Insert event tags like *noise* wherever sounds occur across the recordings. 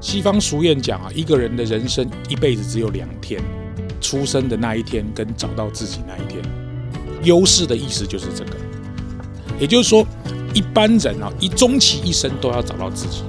西方俗谚讲啊，一个人的人生一辈子只有两天，出生的那一天跟找到自己那一天。优势的意思就是这个，也就是说，一般人啊，一终其一生都要找到自己。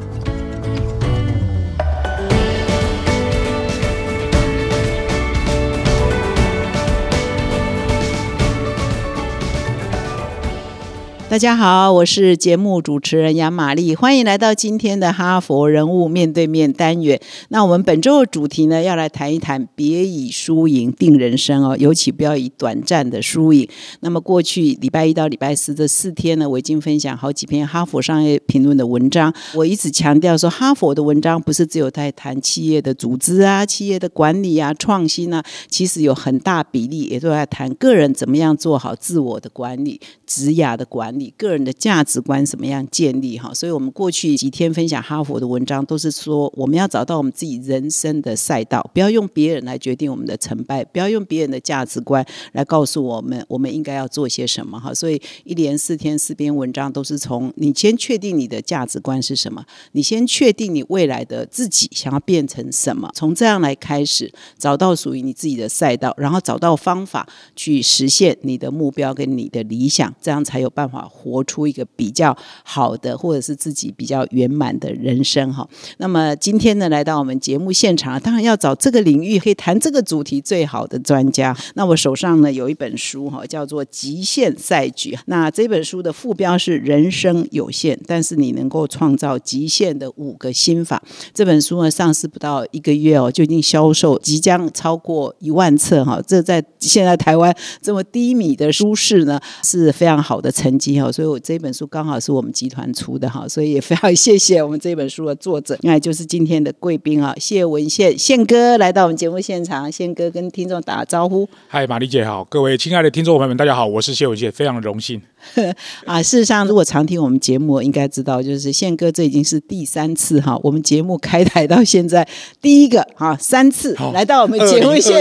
大家好，我是节目主持人杨玛丽，欢迎来到今天的哈佛人物面对面单元。那我们本周的主题呢，要来谈一谈别以输赢定人生哦，尤其不要以短暂的输赢。那么过去礼拜一到礼拜四这四天呢，我已经分享好几篇哈佛商业评论的文章。我一直强调说，哈佛的文章不是只有在谈企业的组织啊、企业的管理啊、创新啊，其实有很大比例也都在谈个人怎么样做好自我的管理、职涯的管理。你个人的价值观怎么样建立？哈，所以我们过去几天分享哈佛的文章，都是说我们要找到我们自己人生的赛道，不要用别人来决定我们的成败，不要用别人的价值观来告诉我们我们应该要做些什么。哈，所以一连四天四篇文章都是从你先确定你的价值观是什么，你先确定你未来的自己想要变成什么，从这样来开始找到属于你自己的赛道，然后找到方法去实现你的目标跟你的理想，这样才有办法。活出一个比较好的，或者是自己比较圆满的人生哈。那么今天呢，来到我们节目现场，当然要找这个领域可以谈这个主题最好的专家。那我手上呢有一本书哈，叫做《极限赛局》。那这本书的副标是“人生有限，但是你能够创造极限的五个心法”。这本书呢上市不到一个月哦，就已经销售即将超过一万册哈。这在现在台湾这么低迷的书市呢，是非常好的成绩。所以，我这本书刚好是我们集团出的哈，所以也非常谢谢我们这本书的作者，那就是今天的贵宾啊，谢文宪宪哥来到我们节目现场，宪哥跟听众打个招呼。嗨，玛丽姐好，各位亲爱的听众朋友们，大家好，我是谢文宪，非常荣幸。*laughs* 啊，事实上，如果常听我们节目，应该知道，就是宪哥这已经是第三次哈，我们节目开台到现在第一个哈三次来到我们节目现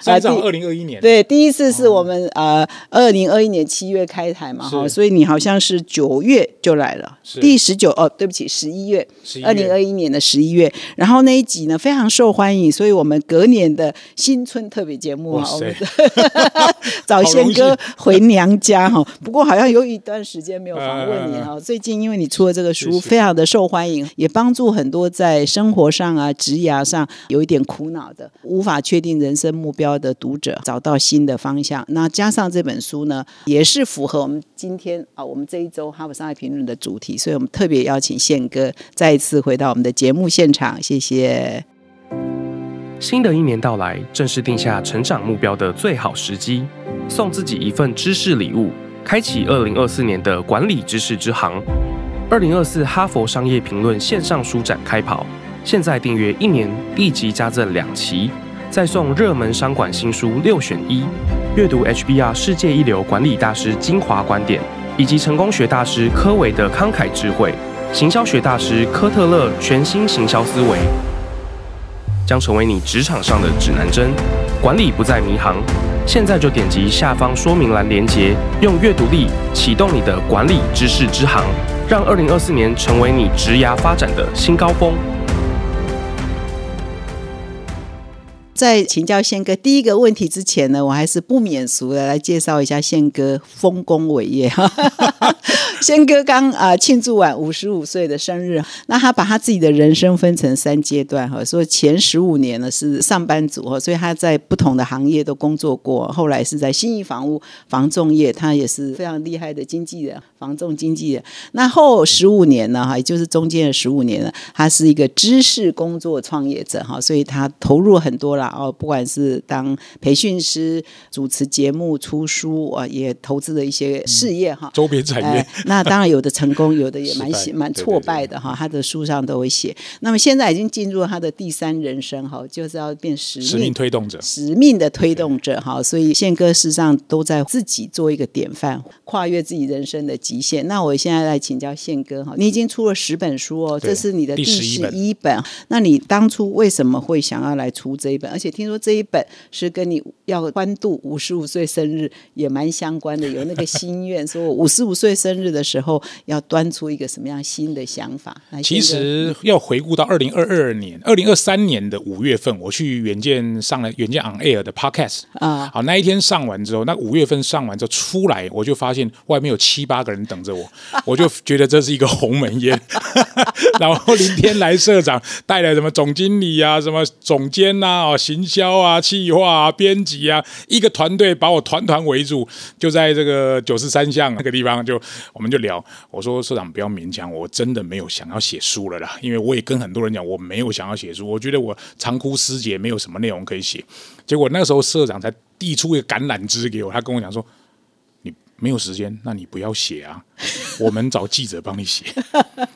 场，来二零二一年，对，第一次是我们呃二零二一年七月开台嘛哈，所以你好像是九月就来了，第十九哦，对不起，十一月，二零二一年的十一月，然后那一集呢非常受欢迎，所以我们隔年的新春特别节目啊，我们找宪 *laughs* 哥回娘家哈，不过好像。有一段时间没有访问你哈，最近因为你出了这个书，非常的受欢迎，也帮助很多在生活上啊、职涯上有一点苦恼的、无法确定人生目标的读者找到新的方向。那加上这本书呢，也是符合我们今天啊，我们这一周《哈佛商业评论》的主题，所以我们特别邀请宪哥再一次回到我们的节目现场。谢谢。新的一年到来，正是定下成长目标的最好时机，送自己一份知识礼物。开启二零二四年的管理知识之行，二零二四哈佛商业评论线上书展开跑，现在订阅一年立即加赠两期，再送热门商管新书六选一，阅读 HBR 世界一流管理大师精华观点，以及成功学大师科维的慷慨智慧，行销学大师科特勒全新行销思维，将成为你职场上的指南针，管理不再迷航。现在就点击下方说明栏连接，用阅读力启动你的管理知识之行，让二零二四年成为你职涯发展的新高峰。在请教宪哥第一个问题之前呢，我还是不免俗的来介绍一下宪哥丰功伟业哈。*laughs* 宪哥刚啊庆祝完五十五岁的生日，那他把他自己的人生分成三阶段哈，说前十五年呢是上班族哈，所以他在不同的行业都工作过，后来是在新义房屋房仲业，他也是非常厉害的经纪人，房仲经纪人。那后十五年呢哈，也就是中间的十五年呢，他是一个知识工作创业者哈，所以他投入很多啦。哦，不管是当培训师、主持节目、出书啊，也投资了一些事业哈。周边产业，那当然有的成功，有的也蛮蛮挫败的哈。他的书上都会写。那么现在已经进入他的第三人生哈，就是要变使命推动者，使命的推动者哈。所以宪哥事实上都在自己做一个典范，跨越自己人生的极限。那我现在来请教宪哥哈，你已经出了十本书哦，这是你的第十一本。那你当初为什么会想要来出这一本？而且听说这一本是跟你要欢度五十五岁生日也蛮相关的，有那个心愿，说我五十五岁生日的时候要端出一个什么样新的想法。其实要回顾到二零二二年、二零二三年的五月份，我去远见上了远见 On Air 的 Podcast 啊好，那一天上完之后，那五月份上完之后出来，我就发现外面有七八个人等着我，我就觉得这是一个鸿门宴。*laughs* 然后林天来社长带来什么总经理啊、什么总监呐、哦、行销啊、企划啊、编辑啊，一个团队把我团团围住，就在这个九十三巷那个地方就我们就聊。我说社长不要勉强我，真的没有想要写书了啦，因为我也跟很多人讲我没有想要写书，我觉得我长枯失节，没有什么内容可以写。结果那时候社长才递出一个橄榄枝给我，他跟我讲说：“你没有时间，那你不要写啊，我们找记者帮你写。”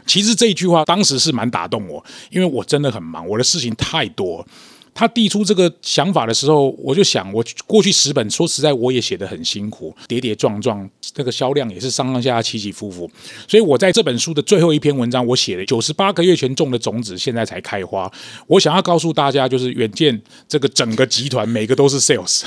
其实这一句话当时是蛮打动我，因为我真的很忙，我的事情太多。他递出这个想法的时候，我就想，我过去十本，说实在，我也写得很辛苦，跌跌撞撞，那个销量也是上上下下起起伏伏。所以我在这本书的最后一篇文章，我写了九十八个月前种的种子，现在才开花。我想要告诉大家，就是远见这个整个集团，每个都是 sales，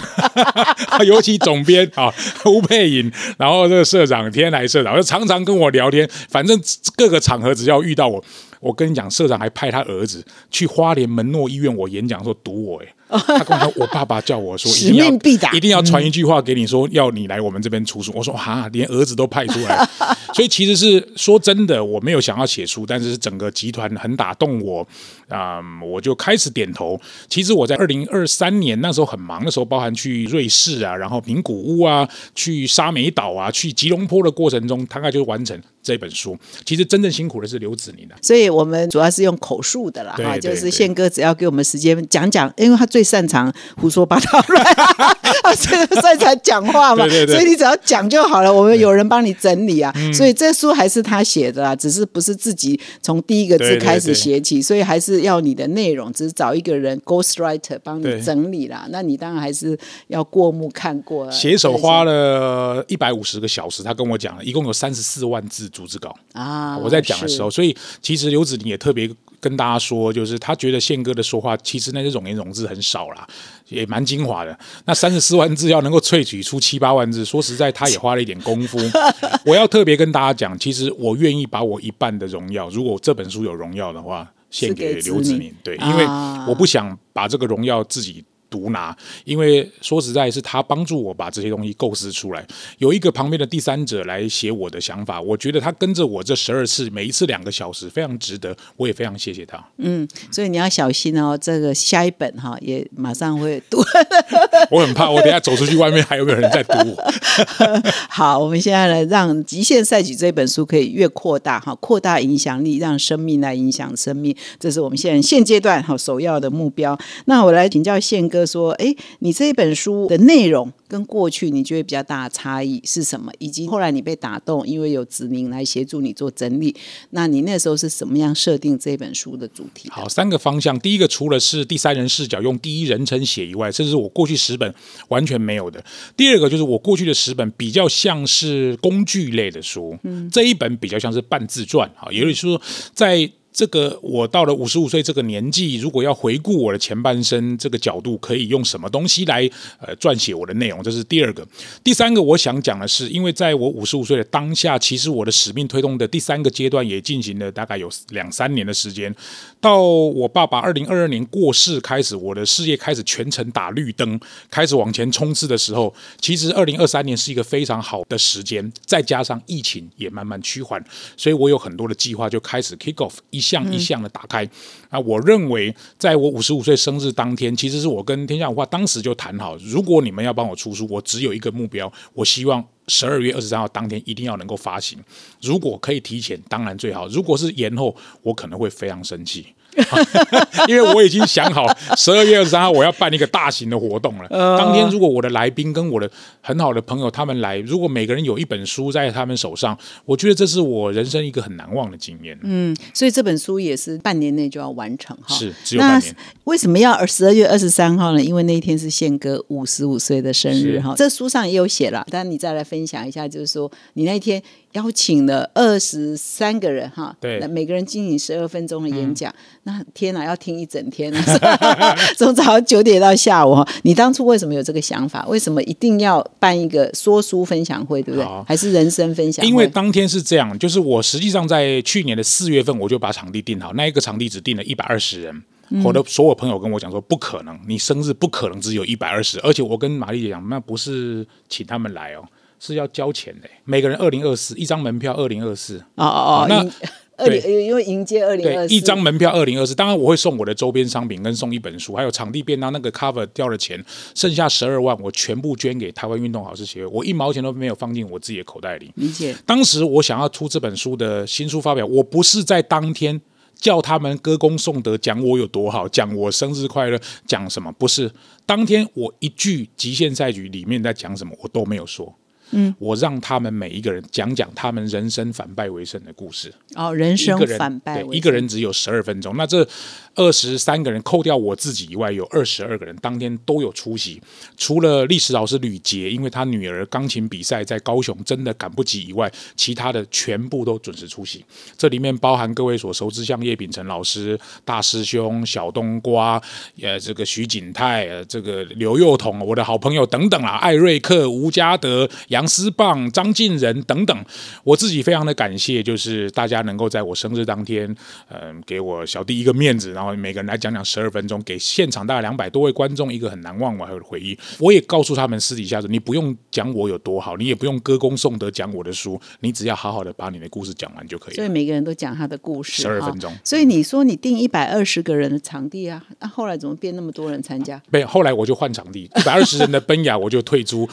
*laughs* 尤其总编啊吴佩颖，然后这个社长天来社长，就常常跟我聊天，反正各个场合只要遇到我。我跟你讲，社长还派他儿子去花莲门诺医院我演讲说堵我，哎，他跟我说，我爸爸叫我说，一使定要命必达一定要传一句话给你说，要你来我们这边出书。我说哈，连儿子都派出来，所以其实是说真的，我没有想要写书，但是是整个集团很打动我，啊、我就开始点头。其实我在二零二三年那时候很忙的时候，包含去瑞士啊，然后名古屋啊，去沙美岛啊，去吉隆坡的过程中，大概就完成这本书。其实真正辛苦的是刘子宁啊。所以我们主要是用口述的啦，哈，就是宪哥只要给我们时间讲讲，因为他最擅长胡说八道乱，*laughs* 他最擅长讲话嘛，对对对。所以你只要讲就好了，我们有人帮你整理啊，所以这书还是他写的啊，只是不是自己从第一个字开始对写起，所以还是要你的内容，只是找一个人 ghost writer 帮你整理啦，那你当然还是要过目看过啊，写手花了了一百五十个小时，他跟我讲了，一共有三十四万字逐字稿。啊，我在讲的时候，所以其实刘子宁也特别跟大家说，就是他觉得宪哥的说话其实那些冗言冗字很少啦，也蛮精华的。那三十四万字要能够萃取出七八万字，说实在，他也花了一点功夫。*laughs* 我要特别跟大家讲，其实我愿意把我一半的荣耀，如果这本书有荣耀的话，献给刘子宁。对，因为啊我不想把这个荣耀自己。独拿，因为说实在是他帮助我把这些东西构思出来。有一个旁边的第三者来写我的想法，我觉得他跟着我这十二次，每一次两个小时，非常值得，我也非常谢谢他。嗯所以你要小心哦，这个下一本哈也马上会读。*laughs* 我很怕，我等下走出去外面还有没有人在读我？*laughs* 好，我们现在来让《极限赛局》这本书可以越扩大哈，扩大影响力，让生命来影响生命，这是我们现在现阶段哈首要的目标。那我来请教宪哥说，哎，你这一本书的内容跟过去你觉得比较大的差异是什么？以及后来你被打动，因为有子宁来协助你做整理，那你那时候是怎么样设定这本书的主题的？好，三个方向。第一个，除了是第三人视角用第一人称写以外，这是我过去十本完全没有的。第二个就是我过去的十本比较像是工具类的书，嗯这一本比较像是半自传啊，也就是说在。这个我到了五十五岁这个年纪，如果要回顾我的前半生这个角度，可以用什么东西来呃撰写我的内容？这是第二个。第三个，我想讲的是，因为在我五十五岁的当下，其实我的使命推动的第三个阶段也进行了大概有两三年的时间。到我爸爸二零二二年过世开始，我的事业开始全程打绿灯，开始往前冲刺的时候，其实二零二三年是一个非常好的时间，再加上疫情也慢慢趋缓，所以我有很多的计划就开始 kick off 一项一项的打开。啊，我认为在我五十五岁生日当天，其实是我跟天下文化当时就谈好，如果你们要帮我出书，我只有一个目标，我希望。十二月二十三号当天一定要能够发行，如果可以提前，当然最好；如果是延后，我可能会非常生气，*laughs* 因为我已经想好十二月二十三号我要办一个大型的活动了。当天如果我的来宾跟我的很好的朋友他们来，如果每个人有一本书在他们手上，我觉得这是我人生一个很难忘的经验。嗯，所以这本书也是半年内就要完成哈。是只有半年。为什么要十二月二十三号呢？因为那一天是宪哥五十五岁的生日是哈。这书上也有写了，但你再来分享一下，就是说你那一天邀请了二十三个人哈，对嗯那每个人进行十二分钟的演讲。那天哪，要听一整天啊，*laughs* 从早上九点到下午。你当初为什么有这个想法？为什么一定要办一个说书分享会，对不对好？还是人生分享会？因为当天是这样，就是我实际上在去年的四月份我就把场地定好，那一个场地只定了一百二十人。我的所有朋友跟我讲说，不可能，你生日不可能只有一百二十，而且我跟玛丽姐讲，那不是请他们来哦，是要交钱的，每个人二零二四，一张门票二零二四，哦哦哦，那迎二零因为迎接二零二四，一张门票二零二四，当然我会送我的周边商品跟送一本书，还有场地便当那个 cover 掉的钱，剩下十二万我全部捐给台湾运动好事协会，我一毛钱都没有放进我自己的口袋里。理解。当时我想要出这本书的新书发表，我不是在当天叫他们歌功颂德，讲我有多好，讲我生日快乐，讲什么？不是，当天我一句极限赛局里面在讲什么，我都没有说。嗯，我让他们每一个人讲讲他们人生反败为胜的故事。哦，人生反败为对一个人只有十二分钟，那这二十三个人扣掉我自己以外，有二十二个人当天都有出席，除了历史老师吕杰，因为他女儿钢琴比赛在高雄真的赶不及以外，其他的全部都准时出席。这里面包含各位所熟知，像叶秉成老师、大师兄、小冬瓜，呃，这个徐景泰，呃，这个刘幼彤，我的好朋友等等啦，艾瑞克、吴家德、杨思棒、张敬仁等等，我自己非常的感谢，就是大家能够在我生日当天，嗯、给我小弟一个面子，然后每个人来讲讲十二分钟，给现场大概两百多位观众一个很难忘的回忆。我也告诉他们私底下说，你不用讲我有多好，你也不用歌功颂德讲我的书，你只要好好的把你的故事讲完就可以了。所以每个人都讲他的故事，十二分钟所以你说你定一百二十个人的场地啊，那、后来怎么变那么多人参加？没有，后来我就换场地，一百二十人的奔雅我就退出，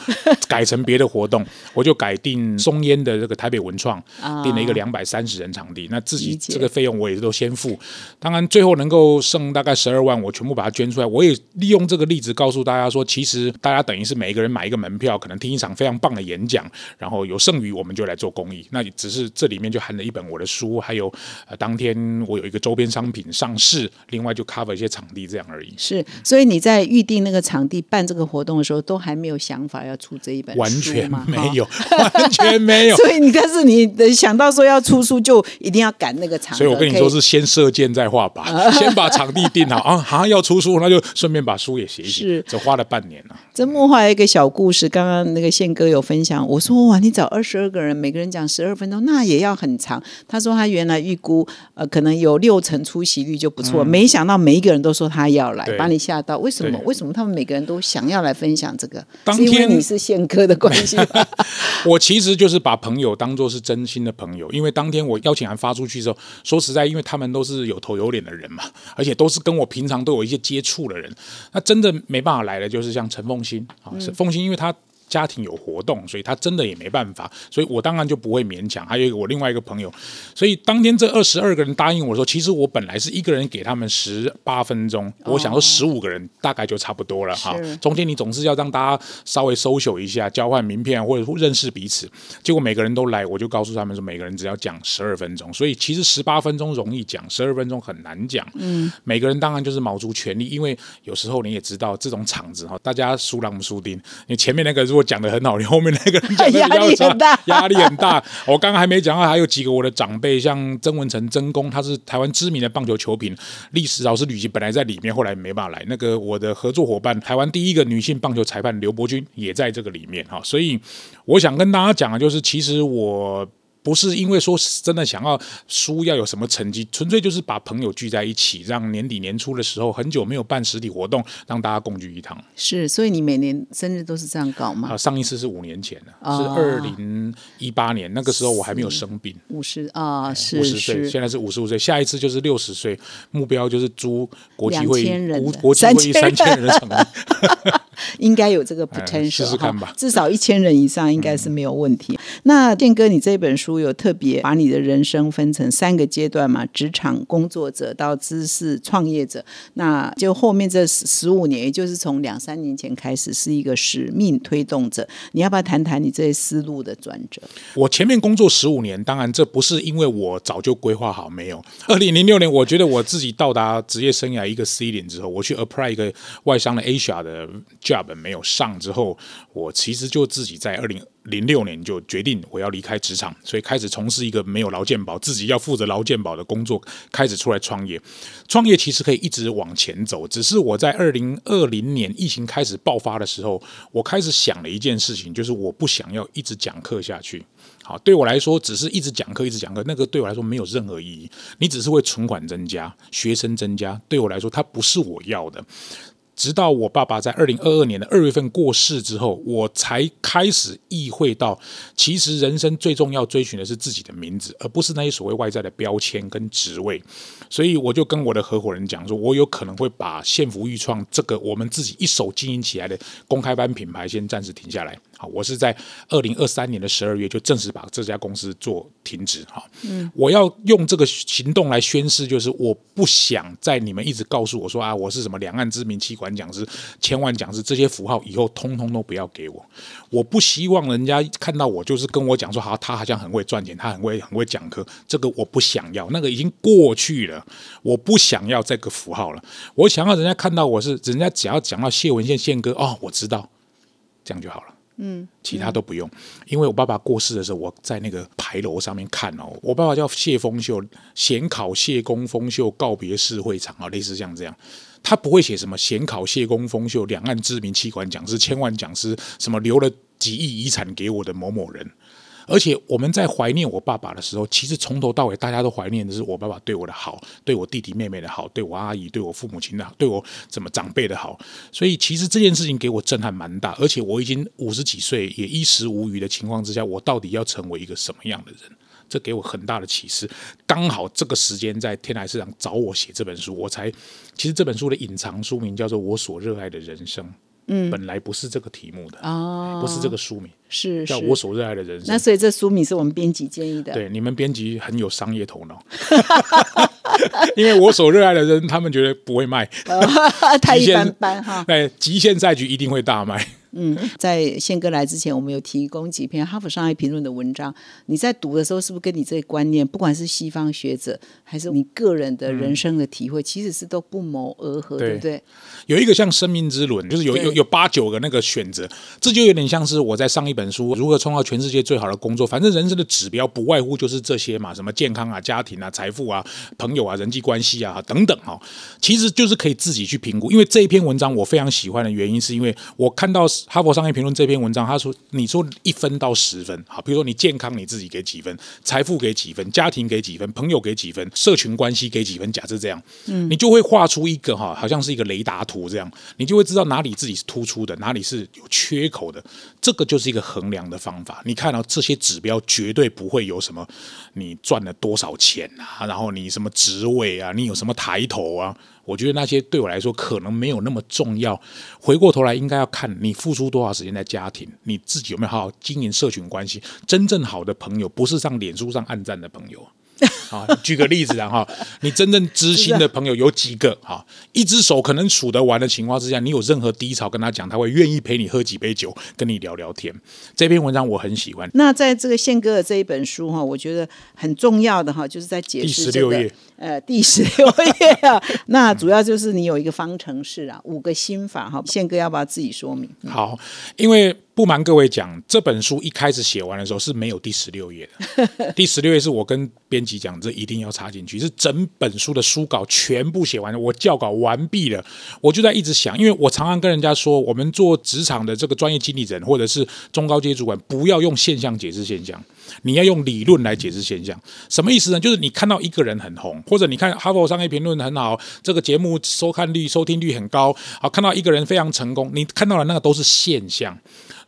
改成别的活动，我就改定松烟的这个台北文创，定了一个两百三十人场地。那自己这个费用我也都先付，当然最后能够剩大概十二万，我全部把它捐出来。我也利用这个例子告诉大家说，其实大家等于是每一个人买一个门票，可能听一场非常棒的演讲，然后有剩余我们就来做公益。那只是这里面就含了一本我的书，还有呃当天我有一个周边商品上市，另外就 cover 一些场地这样而已。是，所以你在预定那个场地办这个活动的时候，都还没有想法要出这一本书完全吗没。有，*laughs* 完全没有。所以你但是你想到说要出书，就一定要赶那个场。所以我跟你说是先射箭再画靶，*laughs* 先把场地定好啊，好像要出书，那就顺便把书也写一写是，只花了半年啊。这幕后还有一个小故事，刚刚那个宪哥有分享，我说哇，你找二十二个人，每个人讲十二分钟，那也要很长。他说他原来预估呃可能有六成出席率就不错，没想到每一个人都说他要来，把你吓到。为什么？为什么他们每个人都想要来分享这个？当是因为天你是宪哥的关系吗？*laughs* 我其实就是把朋友当做是真心的朋友，因为当天我邀请函发出去之后，说实在，因为他们都是有头有脸的人嘛，而且都是跟我平常都有一些接触的人，那真的没办法来的，就是像陈凤心啊，是奉新，因为他。家庭有活动，所以他真的也没办法，所以我当然就不会勉强。还有一个我另外一个朋友，所以当天这二十二个人答应我说，其实我本来是一个人给他们十八分钟，我想说十五个人大概就差不多了哈。中间你总是要让大家稍微 social 一下，交换名片或者认识彼此。结果每个人都来，我就告诉他们说，每个人只要讲十二分钟。所以其实十八分钟容易讲，十二分钟很难讲。嗯，每个人当然就是卯足全力，因为有时候你也知道这种场子哈，大家输狼不输丁。你前面那个如果讲的很好，你 *laughs* 后面那个人讲的比 *laughs* 压力较很大差，*laughs* 压力很大。我刚刚还没讲到，还有几个我的长辈，像曾文成、曾公，他是台湾知名的棒球球评，历史老师吕吉本来在里面，后来没办法来。那个我的合作伙伴，台湾第一个女性棒球裁判刘伯君也在这个里面哈，所以我想跟大家讲的就是，其实我。不是因为说真的想要输要有什么成绩，纯粹就是把朋友聚在一起，让年底年初的时候很久没有办实体活动，让大家共聚一堂。是，所以你每年生日都是这样搞吗啊，？上一次是五年前了，哦是二零一八年，那个时候我还没有生病。五十啊，是五十岁，现在是五十五岁，下一次就是六十岁，目标就是租国际会2000人议、国国际会议三3000千人的场地。*laughs* 应该有这个 *laughs* 哎 potential，试试看吧至少一千人以上应该是没有问题。那健哥，你这本书有特别把你的人生分成三个阶段嘛？职场工作者到知识创业者，那就后面这十十五年，也就是从两三年前开始，是一个使命推动者。你要不要谈谈你这些思路的转折？我前面工作十五年，当然这不是因为我早就规划好，没有。二零零六年，我觉得我自己到达职业生涯一个 C 点之后，我去 apply 一个外商的 Asia 的 job 没有上之后，我其实就自己在二零零六年就决定我要离开职场，所以开始从事一个没有劳健保、自己要负责劳健保的工作，开始出来创业。创业其实可以一直往前走，只是我在二零二零年疫情开始爆发的时候，我开始想了一件事情，就是我不想要一直讲课下去。好，对我来说，只是一直讲课，一直讲课，那个对我来说没有任何意义。你只是会存款增加，学生增加，对我来说，它不是我要的。直到我爸爸在二零二二年的二月份过世之后，我才开始意会到，其实人生最重要追寻的是自己的名字，而不是那些所谓外在的标签跟职位。所以我就跟我的合伙人讲说，我有可能会把现福预创这个我们自己一手经营起来的公开班品牌先暂时停下来。好，我是在二零二三年的十二月就正式把这家公司做停止。哈，嗯，我要用这个行动来宣示，就是我不想在你们一直告诉我说啊，我是什么两岸知名气管讲师、千万讲师这些符号，以后通通都不要给我。我不希望人家看到我就是跟我讲说，好，他好像很会赚钱，他很会很会讲课，这个我不想要，那个已经过去了，我不想要这个符号了。我想要人家看到我是，人家只要讲到谢文宪宪哥，哦，我知道，这样就好了。嗯，其他都不用，因为我爸爸过世的时候，我在那个牌楼上面看哦，我爸爸叫谢丰秀，显考谢公丰秀告别式会场啊，类似像这样。他不会写什么显考谢公丰秀，两岸知名器官讲师、千万讲师，什么留了几亿遗产给我的某某人。而且我们在怀念我爸爸的时候，其实从头到尾大家都怀念的是我爸爸对我的好，对我弟弟妹妹的好，对我阿姨、对我父母亲的好，对我怎么长辈的好。所以其实这件事情给我震撼蛮大，而且我已经五十几岁，也衣食无余的情况之下，我到底要成为一个什么样的人？这给我很大的启示。刚好这个时间在天台市场找我写这本书，我才其实这本书的隐藏书名叫做《我所热爱的人生》。嗯，本来不是这个题目的，哦，不是这个书名，是是叫我所热爱的人生那。所以这书名是我们编辑建议的。对，你们编辑很有商业头脑，*laughs* 因为我所热爱的人，他们觉得不会卖，*laughs* 太一般般哈。对，*laughs* 极限赛局一定会大卖。嗯，在宪哥来之前，我们有提供几篇《哈佛商业评论》的文章。你在读的时候，是不是跟你这个观念，不管是西方学者，还是你个人的人生的体会，其实是都不谋而合，对对不对？有一个像生命之轮，就是有有有八九个那个选择，这就有点像是我在上一本书《如何创造全世界最好的工作》，反正人生的指标不外乎就是这些嘛，什么健康啊、家庭啊、财富啊、朋友啊、人际关系啊等等哈、其实就是可以自己去评估。因为这一篇文章我非常喜欢的原因，是因为我看到《哈佛商业评论》这篇文章，他说你说一分到十分，好，比如说你健康你自己给几分，财富给几分，家庭给几分，朋友给几分，社群关系给几分，假设这样，你就会画出一个哈，好像是一个雷达图这样，你就会知道哪里自己是突出的，哪里是有缺口的。这个就是一个衡量的方法。你看到、这些指标，绝对不会有什么你赚了多少钱啊，然后你什么职位啊，你有什么抬头啊。我觉得那些对我来说可能没有那么重要。回过头来，应该要看你付出多少时间在家庭，你自己有没有好好经营社群关系。真正好的朋友，不是上脸书上暗赞的朋友。*laughs* 啊，举个例子然，哈，你真正知心的朋友有几个？哈，一只手可能数得完的情况之下，你有任何低潮跟他讲，他会愿意陪你喝几杯酒，跟你聊聊天。这篇文章我很喜欢，那在这个宪哥的这一本书哈，我觉得很重要的哈，就是在解第释这个十六页。呃第十六页啊。*laughs* 那主要就是你有一个方程式啊，五个心法哈。宪哥要不要自己说明？好，因为不瞒各位讲，这本书一开始写完的时候是没有第十六页的。*laughs* 第十六页是我跟编辑讲，这一定要插进去，是整本书的书稿全部写完了，我校稿完毕了，我就在一直想，因为我常常跟人家说，我们做职场的这个专业经理人或者是中高阶主管，不要用现象解释现象，你要用理论来解释现象。什么意思呢？就是你看到一个人很红，或者你看哈佛商业评论很好，这个节目收看率、收听率很高，好看到一个人非常成功，你看到的那个都是现象。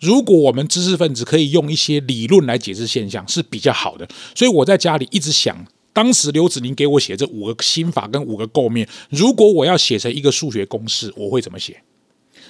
如果我们知识分子可以用一些理论来解释现象，是比较好的。所以我在家里一直想，当时刘子宁给我写这五个心法跟五个构面，如果我要写成一个数学公式，我会怎么写？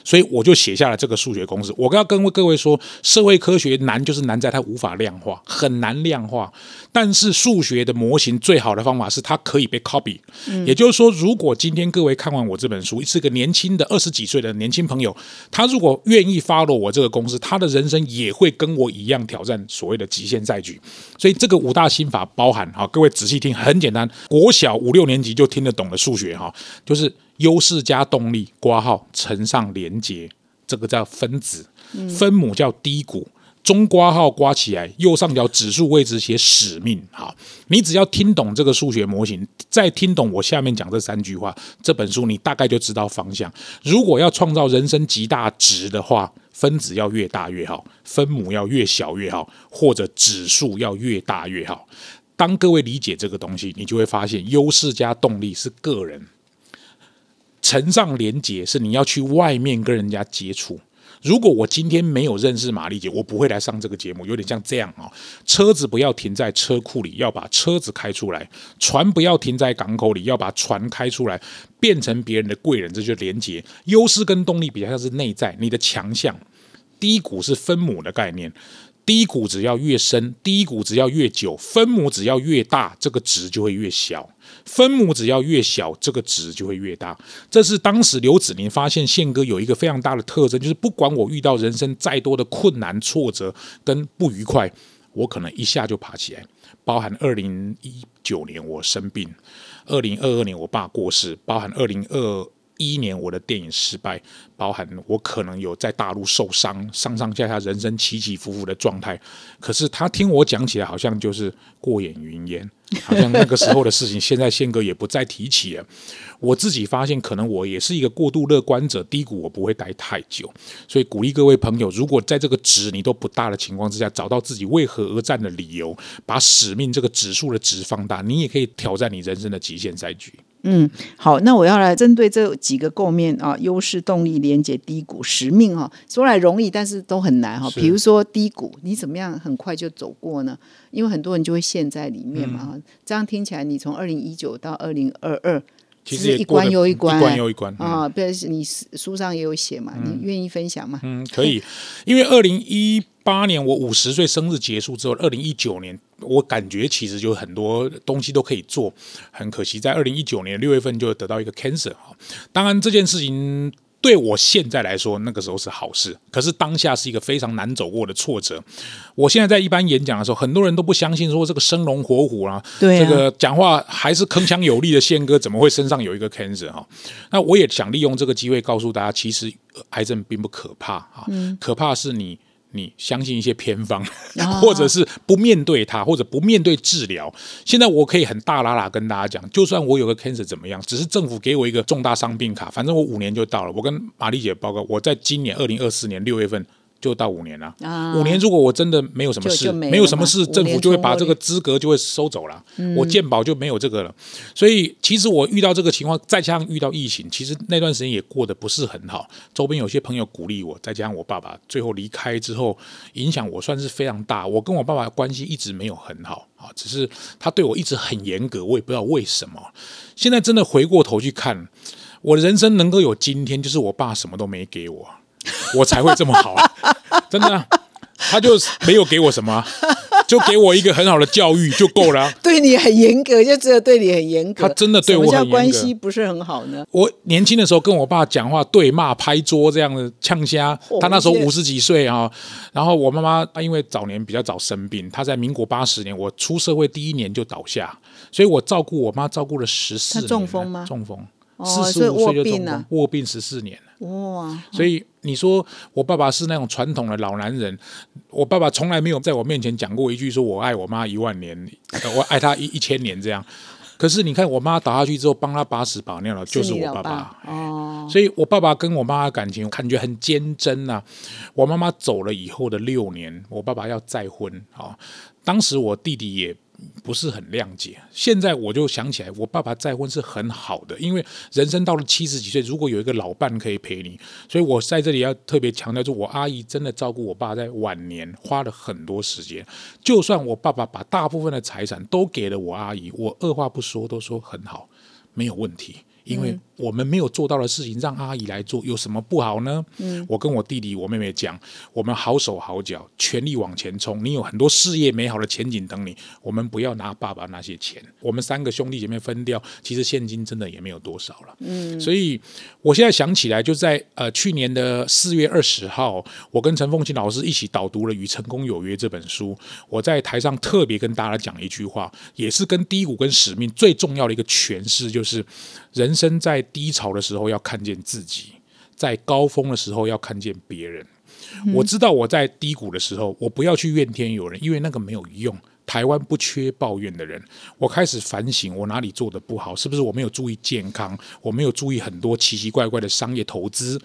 所以我就写下了这个数学公式。我要跟各位说，社会科学难就是难在它无法量化，很难量化。但是数学的模型最好的方法是它可以被 copy。也就是说，如果今天各位看完我这本书，是个年轻的二十几岁的年轻朋友，他如果愿意 follow 我这个公式，他的人生也会跟我一样挑战所谓的极限赛局。所以这个五大心法包含哈，各位仔细听，很简单，国小五六年级就听得懂的数学哈，就是优势加动力，挂号乘上连接，这个叫分子，分母叫低谷，中挂号刮起来，右上角指数位置写使命。好，你只要听懂这个数学模型，再听懂我下面讲这三句话，这本书你大概就知道方向。如果要创造人生极大值的话，分子要越大越好，分母要越小越好，或者指数要越大越好。当各位理解这个东西，你就会发现，优势加动力是个人，乘上连结是你要去外面跟人家接触。如果我今天没有认识玛丽姐，我不会来上这个节目。有点像这样啊，车子不要停在车库里，要把车子开出来；船不要停在港口里，要把船开出来，变成别人的贵人。这就连接优势跟动力比较像是内在你的强项。低谷是分母的概念。低谷只要越深，低谷只要越久，分母只要越大，这个值就会越小；分母只要越小，这个值就会越大。这是当时刘子宁发现宪哥有一个非常大的特征，就是不管我遇到人生再多的困难、挫折跟不愉快，我可能一下就爬起来。包含二零一九年我生病，二零二二年我爸过世，包含二零二一年我的电影失败。包含我可能有在大陆受伤，上上下下人生起起伏伏的状态，可是他听我讲起来，好像就是过眼云烟，好像那个时候的事情，现在宪哥也不再提起了。我自己发现，可能我也是一个过度乐观者，低谷我不会待太久，所以鼓励各位朋友，如果在这个值你都不大的情况之下，找到自己为何而战的理由，把使命这个指数的值放大，你也可以挑战你人生的极限赛局。嗯，好，那我要来针对这几个构面啊，优势、动力、连接、低谷、使命哈，说来容易，但是都很难哈。比如说低谷，你怎么样很快就走过呢？因为很多人就会陷在里面嘛。这样听起来，你从二零一九到二零二二，其实一关又一关，一关又一关啊。不是你书上也有写嘛？你愿意分享吗？嗯，可以。因为二零一八年我五十岁生日结束之后，二零一九年。我感觉其实就很多东西都可以做，很可惜在二零一九年六月份就得到一个 cancer 啊。当然这件事情对我现在来说那个时候是好事，可是当下是一个非常难走过的挫折。我现在在一般演讲的时候，很多人都不相信说这个生龙活虎啊，这个讲话还是铿锵有力的宪哥怎么会身上有一个 cancer 哈？那我也想利用这个机会告诉大家，其实癌症并不可怕啊，可怕是你。你相信一些偏方，*laughs* 或者是不面对它，或者不面对治疗。现在我可以很大喇喇跟大家讲，就算我有个 cancer 怎么样，只是政府给我一个重大伤病卡，反正我五年就到了。我跟玛丽姐报告，我在今年二零二四年六月份。就到五年了，五年如果我真的没有什么事，没有什么事，政府就会把这个资格就会收走了，我健保就没有这个了。所以其实我遇到这个情况，再加上遇到疫情，其实那段时间也过得不是很好。周边有些朋友鼓励我，再加上我爸爸最后离开之后，影响我算是非常大。我跟我爸爸关系一直没有很好啊，只是他对我一直很严格，我也不知道为什么。现在真的回过头去看，我的人生能够有今天，就是我爸什么都没给我。我才会这么好啊，真的，他就没有给我什么，就给我一个很好的教育就够了。*laughs* 对你很严格，就只有对你很严格。他真的对我很严格。关系不是很好呢？我年轻的时候跟我爸讲话对骂拍桌这样的呛虾，他那时候五十几岁啊。然后我妈妈因为早年比较早生病，她在民国八十年我出社会第一年就倒下，所以我照顾我妈照顾了十四年。中风吗？中风，四十五岁就中风，卧病十四年。哇！所以你说我爸爸是那种传统的老男人，我爸爸从来没有在我面前讲过一句说我爱我妈一万年，我爱她一一千年这样。可是你看我妈倒下去之后，帮她把屎把尿的，就是我爸爸。哦，所以我爸爸跟我妈的感情感觉很坚贞呐。我妈妈走了以后的六年，我爸爸要再婚啊。当时我弟弟也。不是很谅解。现在我就想起来，我爸爸再婚是很好的，因为人生到了七十几岁，如果有一个老伴可以陪你，所以我在这里要特别强调，就我阿姨真的照顾我爸在晚年花了很多时间。就算我爸爸把大部分的财产都给了我阿姨，我二话不说都说很好，没有问题。因为我们没有做到的事情，让阿姨来做，有什么不好呢？嗯我跟我弟弟、我妹妹讲，我们好手好脚，全力往前冲。你有很多事业美好的前景等你，我们不要拿爸爸那些钱。我们三个兄弟姐妹分掉，其实现金真的也没有多少了。嗯，所以我现在想起来，就在呃去年的四月二十号，我跟陈凤琴老师一起导读了《与成功有约》这本书。我在台上特别跟大家讲一句话，也是跟低谷跟使命最重要的一个诠释，就是人生在低潮的时候要看见自己，在高峰的时候要看见别人。我知道我在低谷的时候，我不要去怨天尤人，因为那个没有用。台湾不缺抱怨的人，我开始反省我哪里做的不好，是不是我没有注意健康，我没有注意很多奇奇怪怪的商业投资。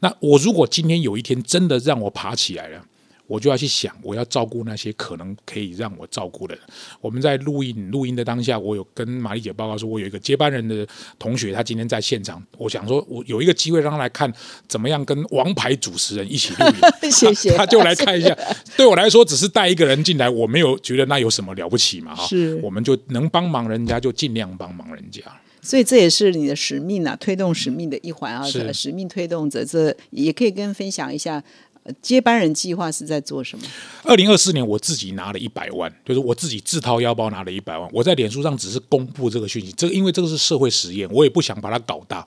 那我如果今天有一天真的让我爬起来了，我就要去想，我要照顾那些可能可以让我照顾的人。我们在录音录音的当下，我有跟玛丽姐报告说，我有一个接班人的同学，他今天在现场，我想说，我有一个机会让他来看怎么样跟王牌主持人一起录音，*laughs* 谢谢他他就来看一下。对我来说，只是带一个人进来，我没有觉得那有什么了不起嘛，哈，是我们就能帮忙人家就尽量帮忙人家。所以这也是你的使命啊，推动使命的一环啊。是使命推动者，这也可以跟分享一下。接班人计划是在做什么？二零二四年我自己拿了一百万，就是我自己自掏腰包拿了一百万。我在脸书上只是公布这个讯息，这个因为这个是社会实验，我也不想把它搞大。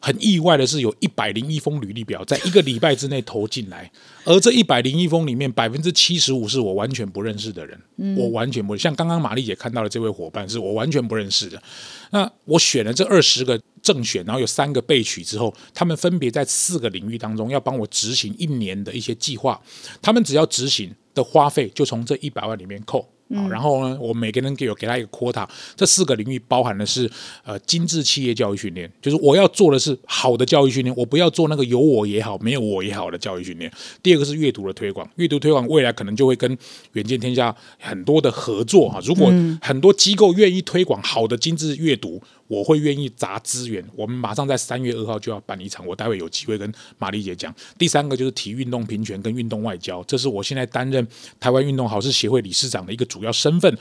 很意外的是，有一百零一封履历表在一个礼拜之内投进来，而这一百零一封里面，百分之七十五是我完全不认识的人，我完全不像刚刚玛丽姐看到的这位伙伴，是我完全不认识的。那我选了这二十个正选，然后有三个备取之后，他们分别在四个领域当中要帮我执行一年的一些计划，他们只要执行的花费就从这一百万里面扣。啊，然后呢，我每个人给有给他一个 quota，这四个领域包含的是呃精致企业教育训练，就是我要做的是好的教育训练，我不要做那个有我也好，没有我也好的教育训练。第二个是阅读的推广，阅读推广未来可能就会跟远见天下很多的合作哈。如果很多机构愿意推广好的精致阅读，我会愿意砸资源。我们马上在三月二号就要办一场，我待会有机会跟玛丽姐讲。第三个就是体育运动平权跟运动外交，这是我现在担任台湾运动好事协会理事长的一个主要身份。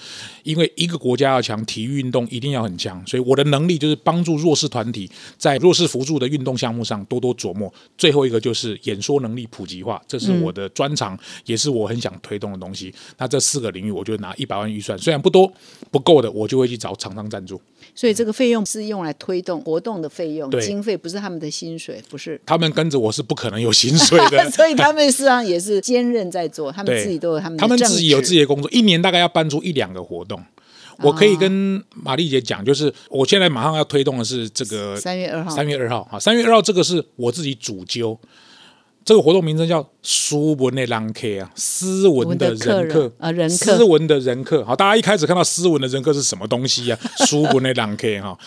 因为一个国家要强，体育运动一定要很强，所以我的能力就是帮助弱势团体在弱势辅助的运动项目上多多琢磨。最后一个就是演说能力普及化，这是我的专长，也是我很想推动的东西。那这四个领域，我就拿一百万预算，虽然不多，不够的我就会去找厂商赞助。所以这个费用是用来推动活动的费用，经费不是他们的薪水，不是。他们跟着我是不可能有薪水的。*laughs* 所以他们实际上也是兼任在做，他们自己都有他们的他们自己有自己的工作，一年大概要办出一两个活动。我可以跟玛丽姐讲，就是我现在马上要推动的是这个三月二号，三月二号啊，三月二号这个是我自己主揪。这个活动名称叫“斯文的人客”啊，斯文的人客啊人客斯文的人客。好，大家一开始看到斯文的人客是什么东西啊？*laughs* 斯文的人客哈，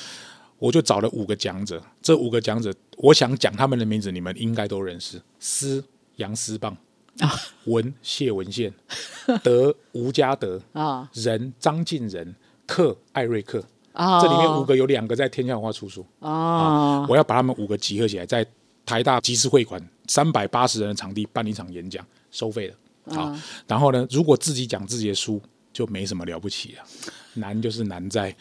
我就找了五个讲者，这五个讲者，我想讲他们的名字，你们应该都认识：斯杨思棒啊文谢文宪，*laughs* 德吴家德啊仁张敬仁，克艾瑞克。啊，这里面五个有两个在天下文化出书。哦，我要把他们五个集合起来，在台大集思会馆三百八十人的场地办一场演讲，收费的。好，然后呢，如果自己讲自己的书，就没什么了不起啊。难就是难在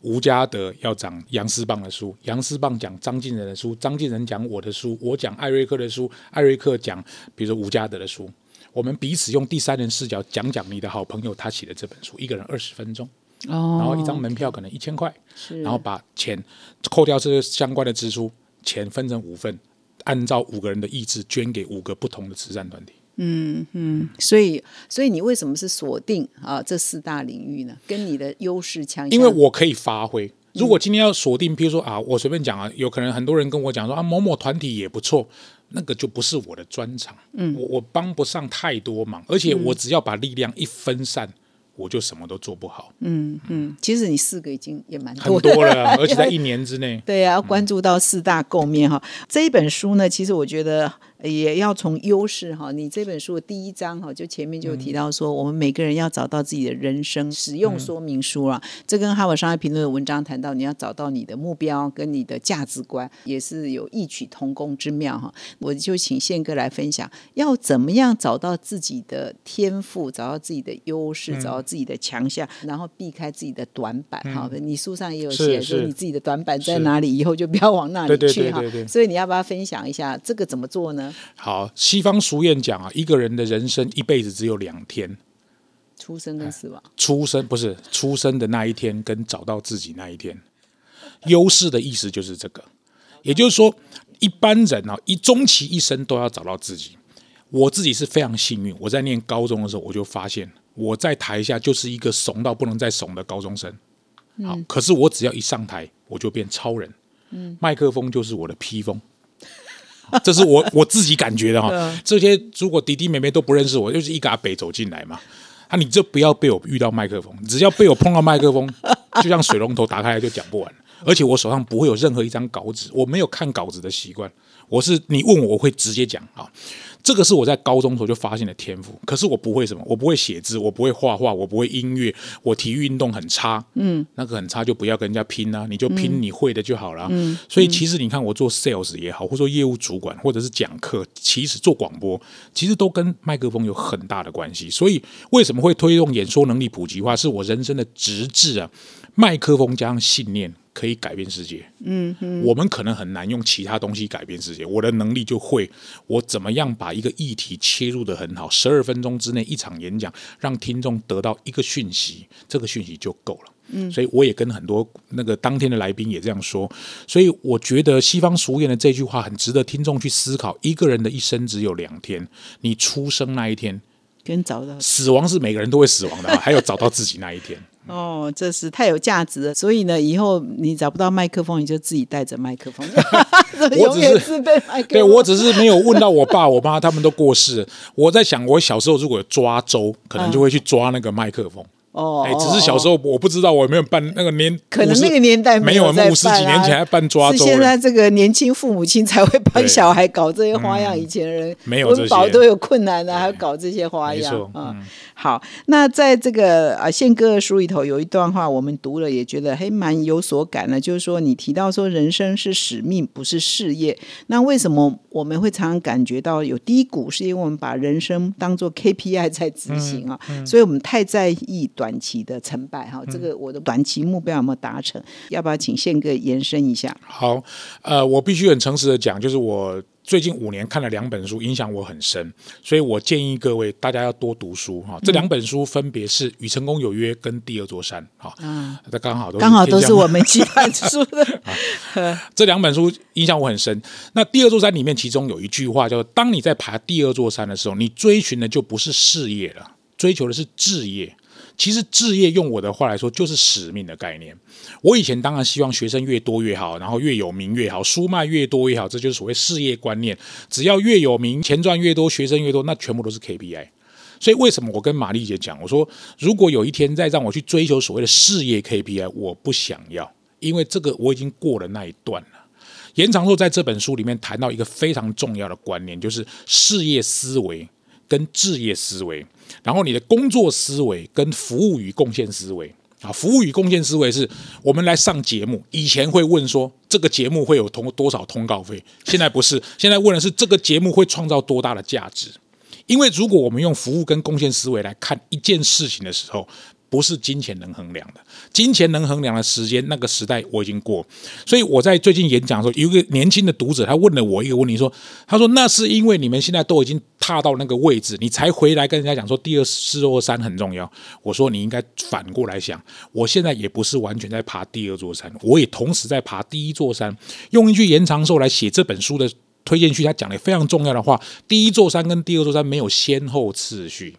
吴家德要讲杨思棒的书，杨思棒讲张敬仁的书，张敬仁讲我的书，我讲艾瑞克的书，艾瑞克讲比如说吴家德的书。我们彼此用第三人视角讲讲你的好朋友他写的这本书，一个人二十分钟，哦，然后一张门票可能一千块，是，然后把钱扣掉这些相关的支出，钱分成五份，按照五个人的意志捐给五个不同的慈善团体。嗯嗯所以，所以你为什么是锁定啊这四大领域呢？跟你的优势强项，因为我可以发挥。如果今天要锁定，比如说啊，我随便讲啊，有可能很多人跟我讲说啊，某某团体也不错，那个就不是我的专长，嗯，我我帮不上太多忙，而且我只要把力量一分散，我就什么都做不好，嗯嗯，其实你四个已经也蛮很多的。多了，*laughs* 而且在一年之内，对啊，要关注到四大构面哈。这一本书呢，其实我觉得也要从优势哈。你这本书的第一章哈，就前面就提到说，我们每个人要找到自己的人生使用说明书啊。这跟哈佛商业评论的文章谈到，你要找到你的目标跟你的价值观，也是有异曲同工之妙哈。我就请宪哥来分享，要怎么样找到自己的天赋，找到自己的优势，找到自己的强项，然后避开自己的短板哈。你书上也有写说你自己的短板在哪里，以后就不要往那里去哈。所以你要不要分享一下这个怎么做呢？好，西方俗谚讲啊，一个人的人生一辈子只有两天，出生跟死亡。出生不是出生的那一天，跟找到自己那一天。优势的意思就是这个，也就是说，一般人啊，一终其一生都要找到自己。我自己是非常幸运，我在念高中的时候，我就发现我在台下就是一个怂到不能再怂的高中生。好，可是我只要一上台，我就变超人。嗯，麦克风就是我的披风。这是我我自己感觉的哈。*laughs* 这些如果弟弟妹妹都不认识我，就是一个阿北走进来嘛。啊，你就不要被我遇到麦克风，只要被我碰到麦克风，就像水龙头打开来就讲不完。而且我手上不会有任何一张稿纸，我没有看稿子的习惯。我是你问我，我会直接讲啊。这个是我在高中时候就发现的天赋，可是我不会什么，我不会写字，我不会画画，我不会音乐，我体育运动很差，嗯，那个很差就不要跟人家拼啊，你就拼你会的就好了。嗯，所以其实你看我做 sales 也好，或者说业务主管，或者是讲课，其实做广播，其实都跟麦克风有很大的关系。所以为什么会推动演说能力普及化，是我人生的直至啊，麦克风加上信念。可以改变世界。嗯嗯，我们可能很难用其他东西改变世界。我的能力就会，我怎么样把一个议题切入的很好，十二分钟之内一场演讲，让听众得到一个讯息，这个讯息就够了。嗯，所以我也跟很多那个当天的来宾也这样说。所以我觉得西方俗谚的这句话很值得听众去思考。一个人的一生只有两天，你出生那一天，跟找到死亡是每个人都会死亡的，*laughs* 还有找到自己那一天。哦，这是太有价值了。所以呢，以后你找不到麦克风，你就自己带着麦克风。*laughs* *laughs* 我只是自备麦克风。对我只是没有问到我爸我妈，他们都过世。我在想，我小时候如果抓周，可能就会去抓那个麦克风。哦，哎，只是小时候我不知道我有没有办那个年，可能那个年代没有五十几年前还办抓周，现在这个年轻父母亲才会帮小孩搞这些花样。以前的人没有温饱都有困难的，还要搞这些花样啊。好，那在这个啊宪哥的书里头有一段话，我们读了也觉得还蛮有所感的，就是说你提到说人生是使命，不是事业。那为什么我们会常常感觉到有低谷？是因为我们把人生当做 KPI 在执行啊，所以我们太在意。短期的成败哈，这个我的短期目标有没有达成？要不要请宪哥延伸一下？好，呃，我必须很诚实的讲，就是我最近五年看了两本书，影响我很深，所以我建议各位大家要多读书哈。这两本书分别是《与成功有约》跟《第二座山》哈，这刚好都刚好都是我们期盼书的。*laughs* 这两本书影响我很深。那《第二座山》里面，其中有一句话叫做：“当你在爬第二座山的时候，你追寻的就不是事业了，追求的是志业。”其实置业用我的话来说就是使命的概念。我以前当然希望学生越多越好，然后越有名越好，书卖越多越好，这就是所谓事业观念。只要越有名，钱赚越多，学生越多，那全部都是 KPI。所以为什么我跟玛丽姐讲，我说如果有一天再让我去追求所谓的事业 KPI，我不想要，因为这个我已经过了那一段了。严长寿在这本书里面谈到一个非常重要的观念，就是事业思维跟置业思维。然后你的工作思维跟服务与贡献思维啊，服务与贡献思维是我们来上节目以前会问说这个节目会有通多少通告费，现在不是，现在问的是这个节目会创造多大的价值。因为如果我们用服务跟贡献思维来看一件事情的时候。不是金钱能衡量的，金钱能衡量的时间，那个时代我已经过。所以我在最近演讲的时候，有一个年轻的读者，他问了我一个问题，说：“他说那是因为你们现在都已经踏到那个位置，你才回来跟人家讲说第二、四座山很重要。”我说：“你应该反过来想，我现在也不是完全在爬第二座山，我也同时在爬第一座山。用一句延长寿来写这本书的推荐序，他讲了非常重要的话：第一座山跟第二座山没有先后次序。”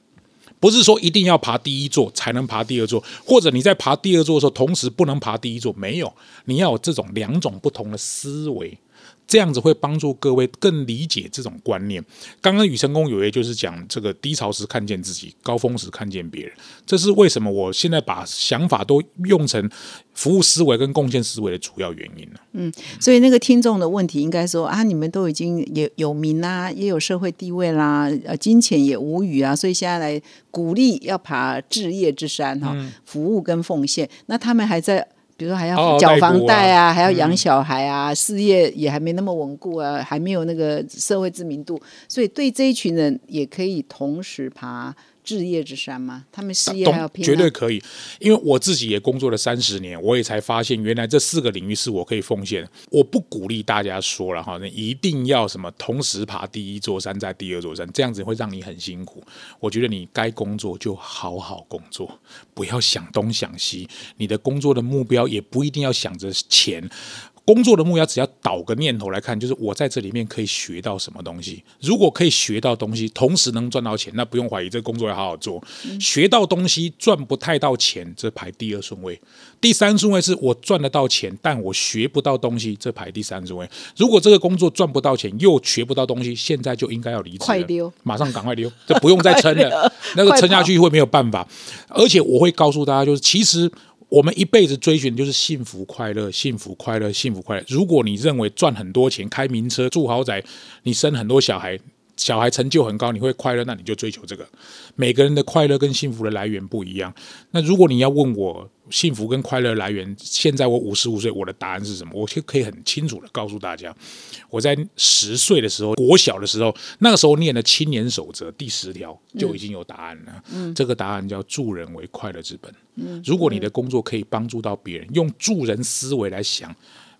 不是说一定要爬第一座才能爬第二座，或者你在爬第二座的时候，同时不能爬第一座。没有，你要有这种两种不同的思维。这样子会帮助各位更理解这种观念。刚刚与成功有约就是讲这个低潮时看见自己，高峰时看见别人。这是为什么我现在把想法都用成服务思维跟贡献思维的主要原因呢？嗯所以那个听众的问题应该说啊，你们都已经也有名啦，也有社会地位啦，呃，金钱也无语啊，所以现在来鼓励要爬置业之山哈，服务跟奉献。那他们还在，比如说还要缴房贷啊，还要养小孩啊，事业也还没那么稳固啊，还没有那个社会知名度，所以对这一群人也可以同时爬置业之山吗？他们事业还要懂拼、啊，绝对可以，因为我自己也工作了三十年，我也才发现原来这四个领域是我可以奉献。我不鼓励大家说了哈，你一定要什么同时爬第一座山，在第二座山，这样子会让你很辛苦。我觉得你该工作就好好工作，不要想东想西。你的工作的目标也不一定要想着钱。工作的目标只要倒个念头来看，就是我在这里面可以学到什么东西。如果可以学到东西，同时能赚到钱，那不用怀疑，这个工作要好好做。学到东西赚不太到钱，这排第二顺位。第三顺位是我赚得到钱，但我学不到东西，这排第三顺位。如果这个工作赚不到钱，又学不到东西，现在就应该要离职了，快溜马上赶快溜，这不用再撑了，*laughs* 那个撑下去会没有办法。而且我会告诉大家，就是其实。我们一辈子追寻的就是幸福快乐，幸福快乐，幸福快乐。如果你认为赚很多钱、开名车、住豪宅，你生很多小孩，小孩成就很高，你会快乐，那你就追求这个。每个人的快乐跟幸福的来源不一样。那如果你要问我幸福跟快乐来源，现在我五十五岁，我的答案是什么？我就可以很清楚的告诉大家，我在十岁的时候，国小的时候，那个时候念的青年守则第十条就已经有答案了。这个答案叫助人为快乐之本。如果你的工作可以帮助到别人，用助人思维来想，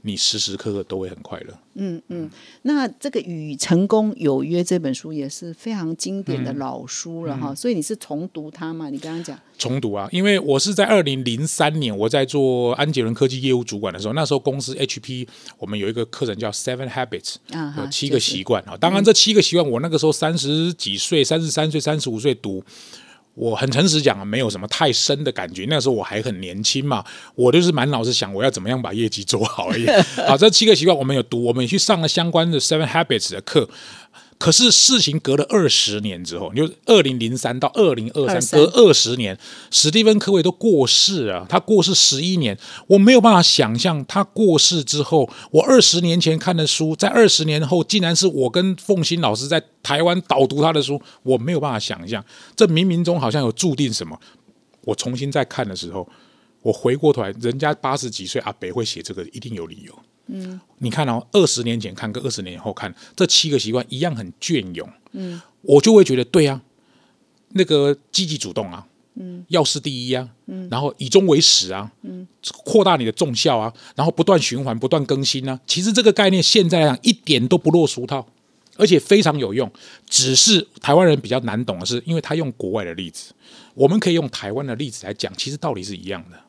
你时时刻刻都会很快乐。嗯嗯那这个《与成功有约》这本书也是非常经典嗯的老书了哈，所以你是重读它嘛？你刚刚讲重读啊，因为我是在二零零三年我在做安捷伦科技业务主管的时候，那时候公司 HP 我们有一个课程叫 Seven Habits，有七个就是习惯啊。当然，这七个习惯我那个时候三十几岁、三十三岁、三十五岁读。我很诚实讲啊，没有什么太深的感觉。那时候我还很年轻嘛，我就是满脑子想我要怎么样把业绩做好而已。好，*laughs* 这七个习惯我们有读，我们也去上了相关的 Seven Habits 的课。可是事情隔了二十年之后，就二零零三到二零二三，隔二十年，史蒂芬·科维都过世了。他过世十一年，我没有办法想象他过世之后，我二十年前看的书，在二十年后竟然是我跟凤新老师在台湾导读他的书，我没有办法想象。这冥冥中好像有注定什么。我重新再看的时候，我回过头来，人家八十几岁阿北会写这个，一定有理由。嗯，你看哦，二十年前看跟二十年后看，这七个习惯一样很隽永。嗯，我就会觉得对啊，那个积极主动啊，嗯，要事第一啊，嗯，然后以终为始啊，嗯，扩大你的重效啊，然后不断循环、不断更新啊。其实这个概念现在来讲一点都不落俗套，而且非常有用。只是台湾人比较难懂的是，因为他用国外的例子，我们可以用台湾的例子来讲，其实道理是一样的。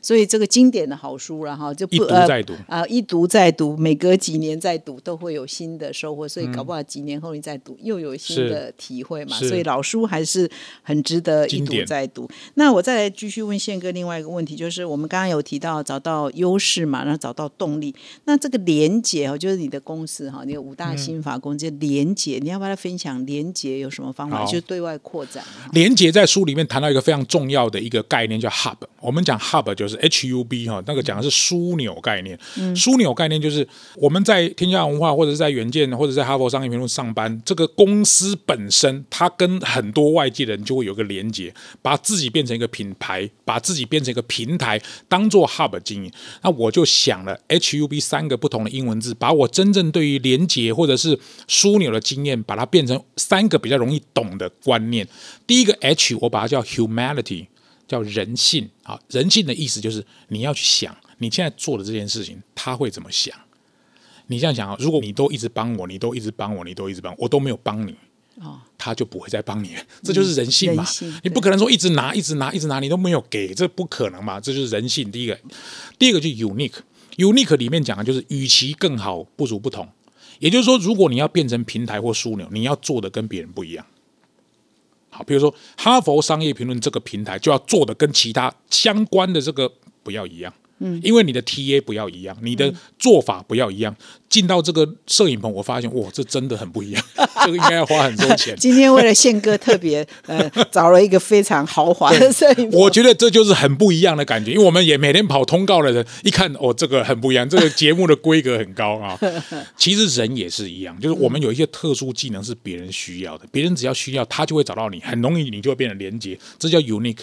所以这个经典的好书然后就不一读呃再读啊、一读再读，每隔几年再读都会有新的收获，所以搞不好几年后你再读又有新的体会嘛。所以老书还是很值得一读再读。那我再来继续问宪哥另外一个问题，就是我们刚刚有提到找到优势嘛，然后找到动力。那这个连结哦，就是你的公司哈，你有五大心法公司连结，你要不要分享连结有什么方法？就是对外扩展嘛。连结在书里面谈到一个非常重要的一个概念，叫 hub。我们讲 hub 就是 H U B 哈，那个讲的是枢纽概念。枢纽概念就是我们在天下文化或者是在远见或者在哈佛商业评论上班，这个公司本身它跟很多外界的人就会有个连接，把自己变成一个品牌，把自己变成一个平台，当做 hub 经营。那我就想了 H U B 三个不同的英文字，把我真正对于连接或者是枢纽的经验，把它变成三个比较容易懂的观念。第一个 H，我把它叫 humanity，叫人性啊。人性的意思就是你要去想，你现在做的这件事情，他会怎么想？你这样想啊，如果你都一直帮我，你都一直帮我，你都一直帮我，我都没有帮你，哦，他就不会再帮你了。这就是人性嘛。你不可能说一直拿、一直拿、一直拿，你都没有给，这不可能嘛。这就是人性。第一个，第二个就是 unique。unique 里面讲的就是，与其更好，不如不同。也就是说，如果你要变成平台或枢纽，你要做的跟别人不一样。比如说哈佛商业评论这个平台就要做的跟其他相关的这个不要一样。嗯，因为你的 TA 不要一样，你的做法不要一样，进到这个摄影棚，我发现哇，这真的很不一样，*laughs* 这个应该要花很多钱。今天为了宪哥特别呃找了一个非常豪华的摄影棚，我觉得这就是很不一样的感觉，因为我们也每天跑通告的人，一看哦，这个很不一样，这个节目的规格很高啊。*laughs* 其实人也是一样，就是我们有一些特殊技能是别人需要的，别人只要需要，他就会找到你，很容易你就会变得连接，这叫 unique。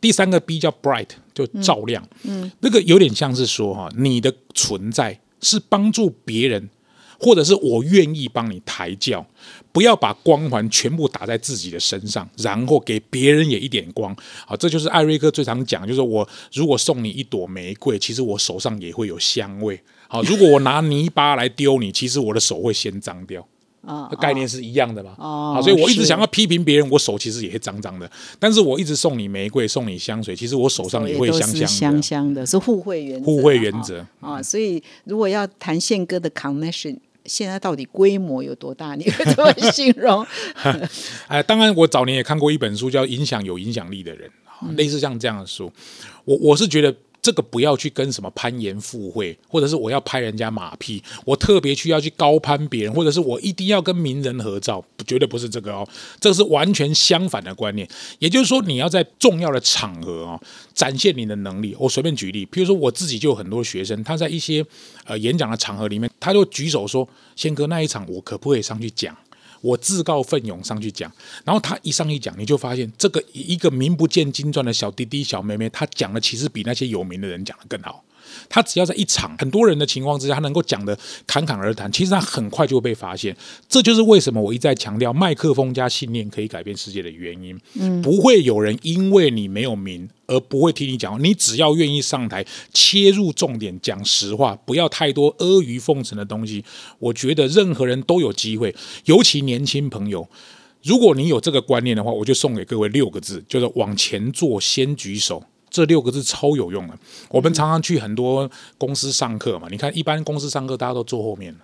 第三个 B 叫 bright，就照亮，嗯，那个有点像是说哈，你的存在是帮助别人。或者是我愿意帮你抬轿，不要把光环全部打在自己的身上，然后给别人也一点光。好，这就是艾瑞克最常讲，就是我如果送你一朵玫瑰，其实我手上也会有香味。好，如果我拿泥巴来丢你，其实我的手会先脏掉。啊，概念是一样的嘛。哦，所以我一直想要批评别人，我手其实也会脏脏的。但是我一直送你玫瑰，送你香水，其实我手上也会香香香香的，是互惠原则。互惠原则啊，所以如果要谈宪哥的 connection。现在到底规模有多大？你会怎么 *laughs* 形容？*laughs* 哎，当然，我早年也看过一本书，叫《影响有影响力的人》，类似像这样的书。我我是觉得。这个不要去跟什么攀岩附会，或者是我要拍人家马屁，我特别去要去高攀别人，或者是我一定要跟名人合照，绝对不是这个哦，这是完全相反的观念。也就是说，你要在重要的场合哦，展现你的能力。我随便举例，比如说我自己就有很多学生，他在一些呃演讲的场合里面，他就举手说：“宪哥，那一场我可不可以上去讲？”我自告奋勇上去讲，然后他一上去讲，你就发现这个一个名不见经传的小弟弟、小妹妹，他讲的其实比那些有名的人讲的更好。他只要在一场很多人的情况之下，他能够讲的侃侃而谈，其实他很快就会被发现。这就是为什么我一再强调麦克风加信念可以改变世界的原因。嗯，不会有人因为你没有名而不会听你讲。你只要愿意上台切入重点，讲实话，不要太多阿谀奉承的东西。我觉得任何人都有机会，尤其年轻朋友。如果你有这个观念的话，我就送给各位六个字，就是往前坐，先举手。这六个字超有用的。我们常常去很多公司上课嘛，你看一般公司上课大家都坐后面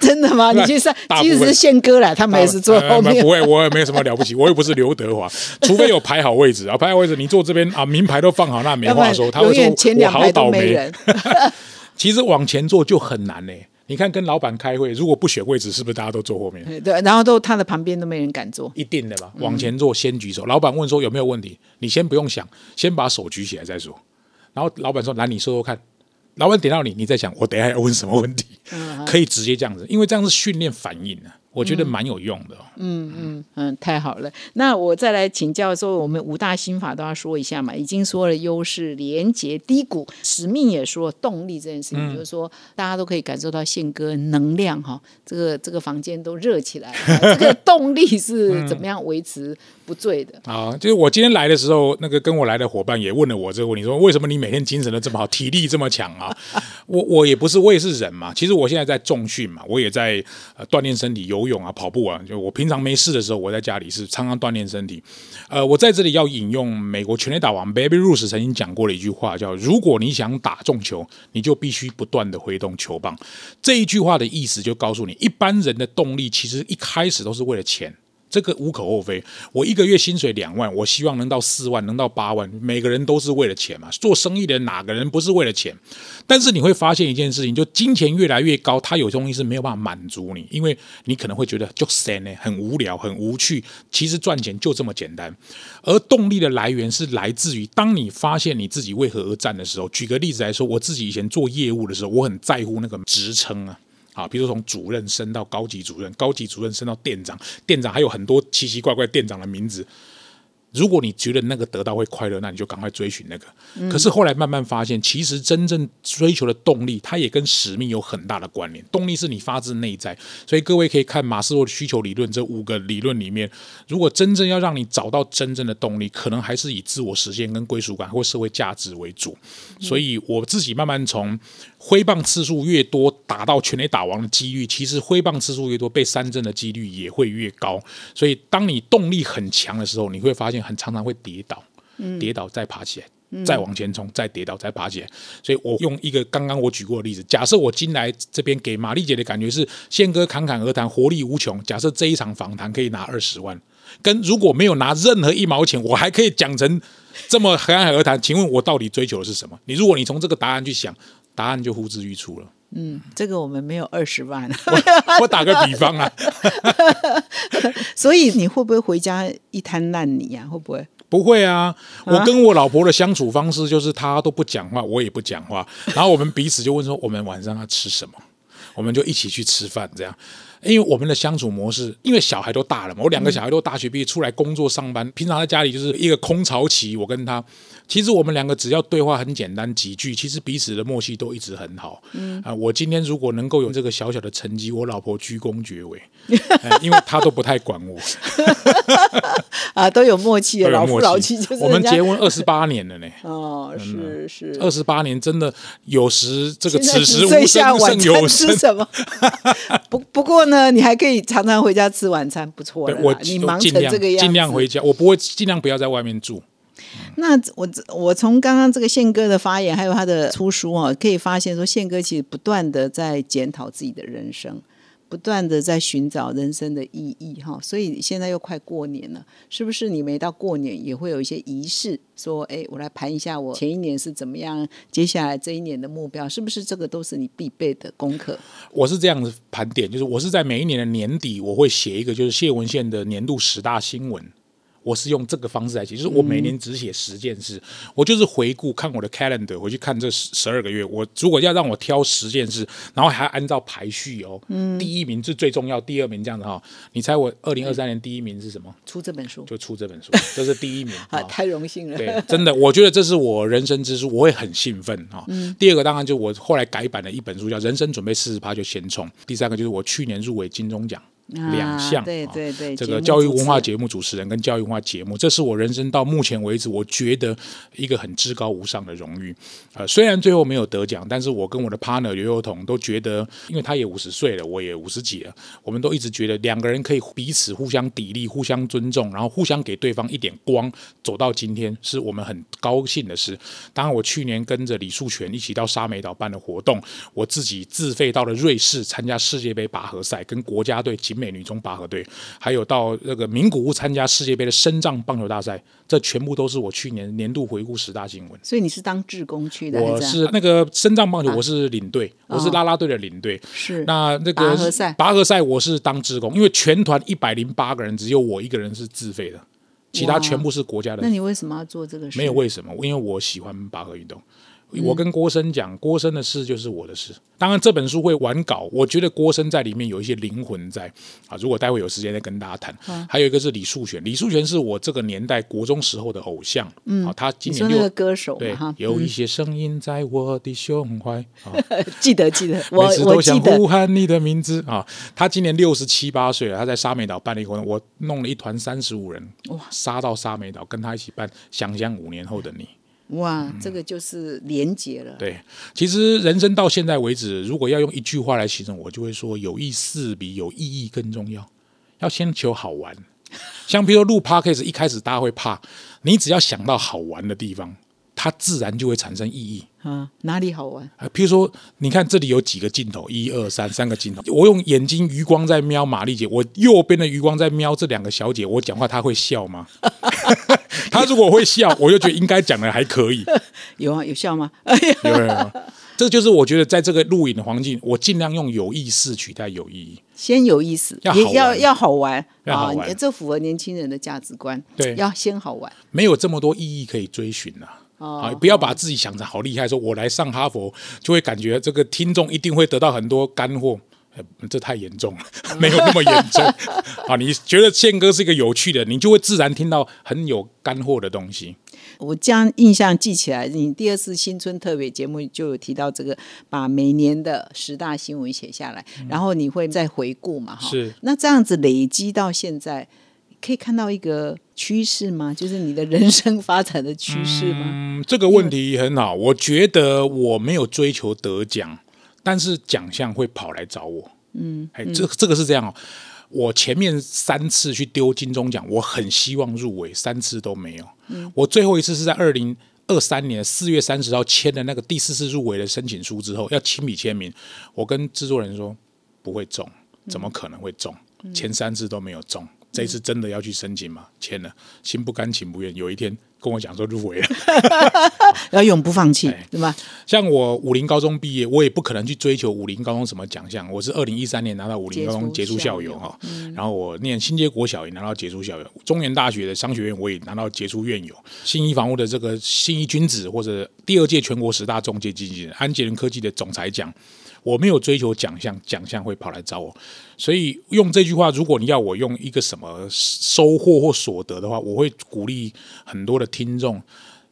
真的吗？*laughs* 你去上，即使是宪哥来，他们也是坐后面。不会，我也没什么了不起，我又不是刘德华，*laughs* 除非有排好位置啊，排好位置，你坐这边啊，名牌都放好，那没话说。他会说我好倒霉。*laughs* 其实往前坐就很难呢。你看，跟老板开会，如果不选位置，是不是大家都坐后面？对，然后都他的旁边都没人敢坐。一定的吧？往前坐，先举手。老板问说有没有问题，你先不用想，先把手举起来再说。然后老板说：“来，你说说看。”老板点到你，你再想我等下要问什么问题？可以直接这样子，因为这样是训练反应的。我觉得蛮有用的。嗯嗯嗯，太好了。那我再来请教说，我们五大心法都要说一下嘛。已经说了优势、连接、低谷，使命也说动力这件事情，就是说大家都可以感受到宪哥能量哈。这个这个房间都热起来了。*laughs* 这个动力是怎么样维持不醉的？啊，就是我今天来的时候，那个跟我来的伙伴也问了我这个问题，说为什么你每天精神都这么好，体力这么强啊？*laughs* 我我也不是，我也是人嘛。其实我现在在重训嘛，我也在呃锻炼身体，游泳啊，跑步啊。就我平常没事的时候，我在家里是常常锻炼身体。呃，我在这里要引用美国全垒打王 Baby Ruth 曾经讲过的一句话，叫“如果你想打中球，你就必须不断的挥动球棒。”这一句话的意思就告诉你，一般人的动力其实一开始都是为了钱。这个无可厚非。我一个月薪水两万，我希望能到四万，能到八万。每个人都是为了钱嘛。做生意的哪个人不是为了钱？但是你会发现一件事情，就金钱越来越高，它有东西是没有办法满足你，因为你可能会觉得就闲呢，很无聊，很无趣。其实赚钱就这么简单。而动力的来源是来自于，当你发现你自己为何而战的时候。举个例子来说，我自己以前做业务的时候，我很在乎那个职称啊。啊，比如说从主任升到高级主任，高级主任升到店长，店长还有很多奇奇怪怪店长的名字。如果你觉得那个得到会快乐，那你就赶快追寻那个。可是后来慢慢发现，其实真正追求的动力，它也跟使命有很大的关联。动力是你发自内在，所以各位可以看马斯洛的需求理论这五个理论里面，如果真正要让你找到真正的动力，可能还是以自我实现跟归属感或社会价值为主。所以我自己慢慢从挥棒次数越多，打到全垒打王的几率，其实挥棒次数越多，被三振的几率也会越高。所以当你动力很强的时候，你会发现。很常常会跌倒，跌倒再爬起来，再往前冲，再跌倒再爬起来。所以我用一个刚刚我举过的例子，假设我进来这边给玛丽姐的感觉是宪哥侃侃而谈，活力无穷。假设这一场访谈可以拿二十万，跟如果没有拿任何一毛钱，我还可以讲成这么侃侃而谈。请问我到底追求的是什么？你如果你从这个答案去想，答案就呼之欲出了。嗯，这个我们没有二十万，我打个比方啊，*laughs* 所以你会不会回家一滩烂泥呀、会不会？不会啊，我跟我老婆的相处方式就是她都不讲话，我也不讲话，然后我们彼此就问说我们晚上要吃什么，我们就一起去吃饭这样。因为我们的相处模式，因为小孩都大了嘛，我两个小孩都大学毕业出来工作上班，平常在家里就是一个空巢期。我跟他，其实我们两个只要对话很简单几句，其实彼此的默契都一直很好。嗯啊，我今天如果能够有这个小小的成绩，我老婆居功厥伟，*laughs* 哎因为她都不太管我，*laughs* 啊，都有默契，老夫老妻就是我们结婚二十八年了呢。*laughs* 哦，是是。二十八年真的有时这个此时无声胜有声，吃什么？不不过呢，你还可以常常回家吃晚餐，不错了我你忙成这个样子，尽量回家，我不会尽量不要在外面住。那我我从刚刚这个宪哥的发言，还有他的出书哦，可以发现说，宪哥其实不断的在检讨自己的人生，不断的在寻找人生的意义哈。所以现在又快过年了，是不是你每到过年也会有一些仪式，说，哎，我来盘一下我前一年是怎么样，接下来这一年的目标，是不是这个都是你必备的功课？我是这样子盘点，就是我是在每一年的年底，我会写一个就是谢文宪的年度十大新闻。我是用这个方式来写，就是我每年只写十件事，我就是回顾看我的 calendar，回去看这十十二个月，我如果要让我挑十件事，然后还按照排序哦，第一名是最重要，第二名这样子哈、你猜我二零二三年第一名是什么？出这本书就出这本书，这是第一名 *laughs* 啊，啊。太荣幸了。对，真的，我觉得这是我人生之书，我会很兴奋啊。第二个当然就我后来改版的一本书叫《人生准备四十趴就先冲》，第三个就是我去年入围金钟奖。两项、啊对啊对对，这个教育文化节目主持人跟教育文化节目，这是我人生到目前为止我觉得一个很至高无上的荣誉。呃，虽然最后没有得奖，但是我跟我的 partner 刘幼彤都觉得，因为他也五十岁了，我也五十几了，我们都一直觉得两个人可以彼此互相砥砺、互相尊重，然后互相给对方一点光，走到今天是我们很高兴的事。当然，我去年跟着李树全一起到沙美岛办的活动，我自己自费到了瑞士参加世界杯拔河赛，跟国家队景美女中拔河队，还有到那个名古屋参加世界杯的深藏棒球大赛，这全部都是我去年年度回顾十大新闻。所以你是当志工去的，我是那个深藏棒球，啊我是领队，我是哦啦啦队的领队。是那那个拔河赛拔河赛我是当志工，因为全团一百零八个人，只有我一个人是自费的，其他全部是国家的那你为什么要做这个事？没有为什么，因为我喜欢拔河运动。嗯我跟郭生讲，郭生的事就是我的事。当然，这本书会完稿，我觉得郭生在里面有一些灵魂在啊。如果待会有时间再跟大家谈。嗯还有一个是李树全，李树全是我这个年代国中时候的偶像。嗯，啊，他今年六歌手对哈，有一嗯些声音在我的胸怀啊。*laughs* 记得 *laughs* 记得，我每次都想呼喊你的名字啊！他今年六十七八岁了，他在沙美岛办了一个活动，我弄了一团三十五人，哇，杀到沙美岛跟他一起办《想象五年后的你》。哇，这个就是连结了。对，其实人生到现在为止，如果要用一句话来形容，我就会说有意思比有意义更重要。要先求好玩，像比如说录 podcast，一开始大家会怕，你只要想到好玩的地方，它自然就会产生意义。啊，哪里好玩？啊，譬如说，你看这里有几个镜头，一二三，三个镜头。我用眼睛余光在瞄玛丽姐，我右边的余光在瞄这两个小姐。我讲话她会笑吗？*laughs* 她如果会笑，我就觉得应该讲的还可以。有啊，有笑吗？哎呀，有没有？这就是我觉得在这个录影的环境，我尽量用有意识取代有意义。先有意思，要要要好玩啊要好玩这符合年轻人的价值观。对要先好玩。没有这么多意义可以追寻啊，不要把自己想成好厉害，说我来上哈佛就会感觉这个听众一定会得到很多干货。呃这太严重了，*laughs* 没有那么严重 *laughs* 啊！你觉得宪哥是一个有趣的，你就会自然听到很有干货的东西。我将印象记起来，你第二次新春特别节目就有提到这个，把每年的十大新闻写下来，然后你会再回顾嘛？哈，嗯是那这样子累积到现在，可以看到一个趋势吗？就是你的人生发展的趋势吗？嗯，这个问题很好，我觉得我没有追求得奖，但是奖项会跑来找我。嗯，哎，这这个是这样哦。我前面三次去丢金钟奖，我很希望入围，三次都没有。嗯我最后一次是在二零二三年四月三十号签的那个第四次入围的申请书之后，要亲笔签名。我跟制作人说不会中，怎么可能会中？前三次都没有中，这一次真的要去申请吗？签了，心不甘情不愿。有一天跟我讲说入围了。*laughs* 要永不放弃哎，对吧？像我武林高中毕业，我也不可能去追求武林高中什么奖项。我是二零一三年拿到武林高中杰出校友哈，然后我念新街国小也拿到杰出校友，中原大学的商学院我也拿到杰出院友，信义房屋的这个信义君子或者第二届全国十大中介基金人，安捷人科技的总裁奖。我没有追求奖项，奖项会跑来找我，所以用这句话，如果你要我用一个什么收获或所得的话，我会鼓励很多的听众，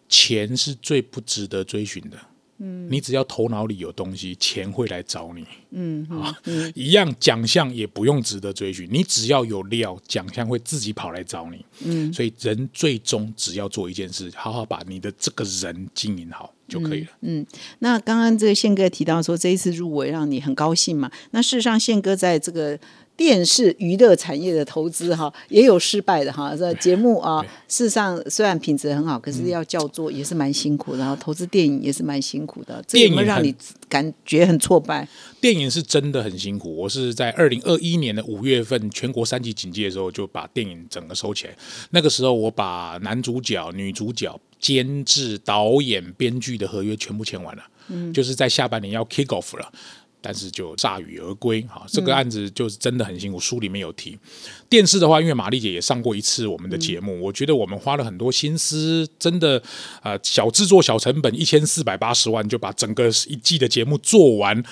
钱是最不值得追寻的。嗯，你只要头脑里有东西，钱会来找你。嗯啊，一样奖项也不用值得追寻，你只要有料，奖项会自己跑来找你。嗯，所以人最终只要做一件事，好好把你的这个人经营好就可以了。嗯那刚刚这个宪哥提到说，这一次入围让你很高兴嘛？那事实上，宪哥在这个电视娱乐产业的投资哈，也有失败的哈。这节目啊，事实上虽然品质很好，可是要叫做也是蛮辛苦的。然后投资电影也是蛮辛苦的，这有没有电影很让你感觉很挫败？电影是真的很辛苦。我是在二零二一年的五月份全国三级警戒的时候，就把电影整个收起来。那个时候，我把男主角、女主角、监制、导演、编剧的合约全部签完了，就是在下半年要 kick off 了。但是就铩羽而归哈，这个案子就是真的很辛苦。书里面有提，电视的话，因为玛丽姐也上过一次我们的节目，我觉得我们花了很多心思，真的呃小制作小成本一千四百八十万就把整个一季的节目做完。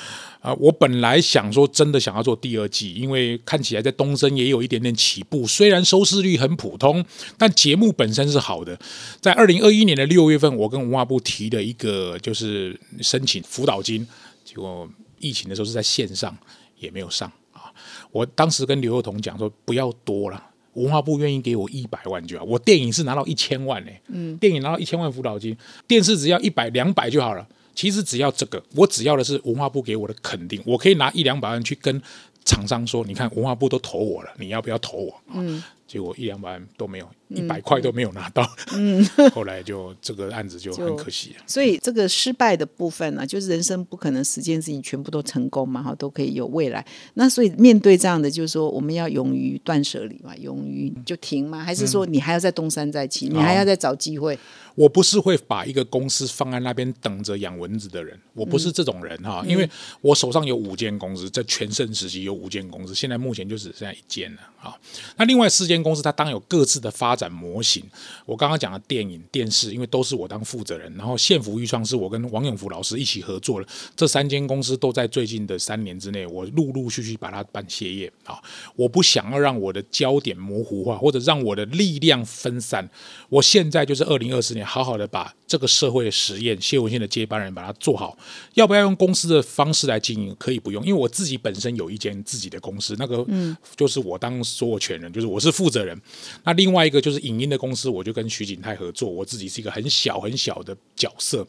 啊、我本来想说真的想要做第二季，因为看起来在东升也有一点点起步，虽然收视率很普通，但节目本身是好的。在二零二一年的六月份，我跟文化部提的一个就是申请辅导金，结果疫情的时候是在线上，也没有上啊。我当时跟刘幼彤讲说不要多了。文化部愿意给我一百万就好，我电影是拿到一千万呢、嗯，电影拿到一千万辅导金，电视只要一百两百就好了。其实只要这个，我只要的是文化部给我的肯定，我可以拿一两百万去跟厂商说，你看文化部都投我了，你要不要投我？嗯，结果一两百万都没有，一百块都没有拿到。嗯，*laughs* 后来就这个案子就很可惜了。*laughs* 所以这个失败的部分呢、就是人生不可能十件事情全部都成功嘛，哈，都可以有未来。那所以面对这样的，就是说我们要勇于断舍离嘛，勇于就停吗？还是说你还要再东山再起，你还要再找机会？我不是会把一个公司放在那边等着养蚊子的人，我不是这种人哈，因为我手上有五间公司，在全盛时期有五间公司，现在目前就只剩下一间了啊。那另外四间公司，它当然有各自的发展模型。我刚刚讲的电影、电视，因为都是我当负责人，然后县府预创是我跟王永福老师一起合作的，这三间公司都在最近的三年之内，我陆陆续续把它办歇业啊。我不想要让我的焦点模糊化，或者让我的力量分散。我现在就是二零二四年，好好的把这个社会的实验，谢文宪的接班人把它做好。要不要用公司的方式来经营？可以不用，因为我自己本身有一间自己的公司，那个就是我当所有权人，就是我是负责人。那另外一个就是影音的公司，我就跟徐景泰合作，我自己是一个很小很小的角色。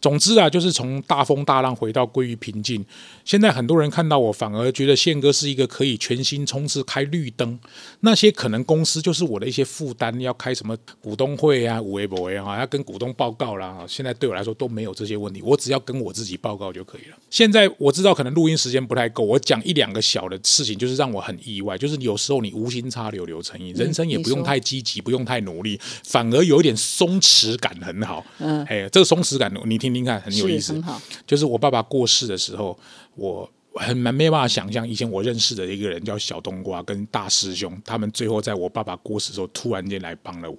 总之啊，就是从大风大浪回到归于平静。现在很多人看到我，反而觉得宪哥是一个可以全心冲刺、开绿灯。那些可能公司就是我的一些负担，要开什么股东会啊、五 A 博 A 啊，要跟股东报告啦。现在对我来说都没有这些问题，我只要跟我自己报告就可以了。现在我知道可能录音时间不太够，我讲一两个小的事情，就是让我很意外，就是有时候你无心插柳柳成荫，人生也不用太积极，不用太努力，反而有一点松弛感很好。嗯哎，这个松弛感你听听看，很有意思。好。就是我爸爸过世的时候，我很蛮没办法想象，以前我认识的一个人叫小冬瓜，跟大师兄，他们最后在我爸爸过世的时候，突然间来帮了我。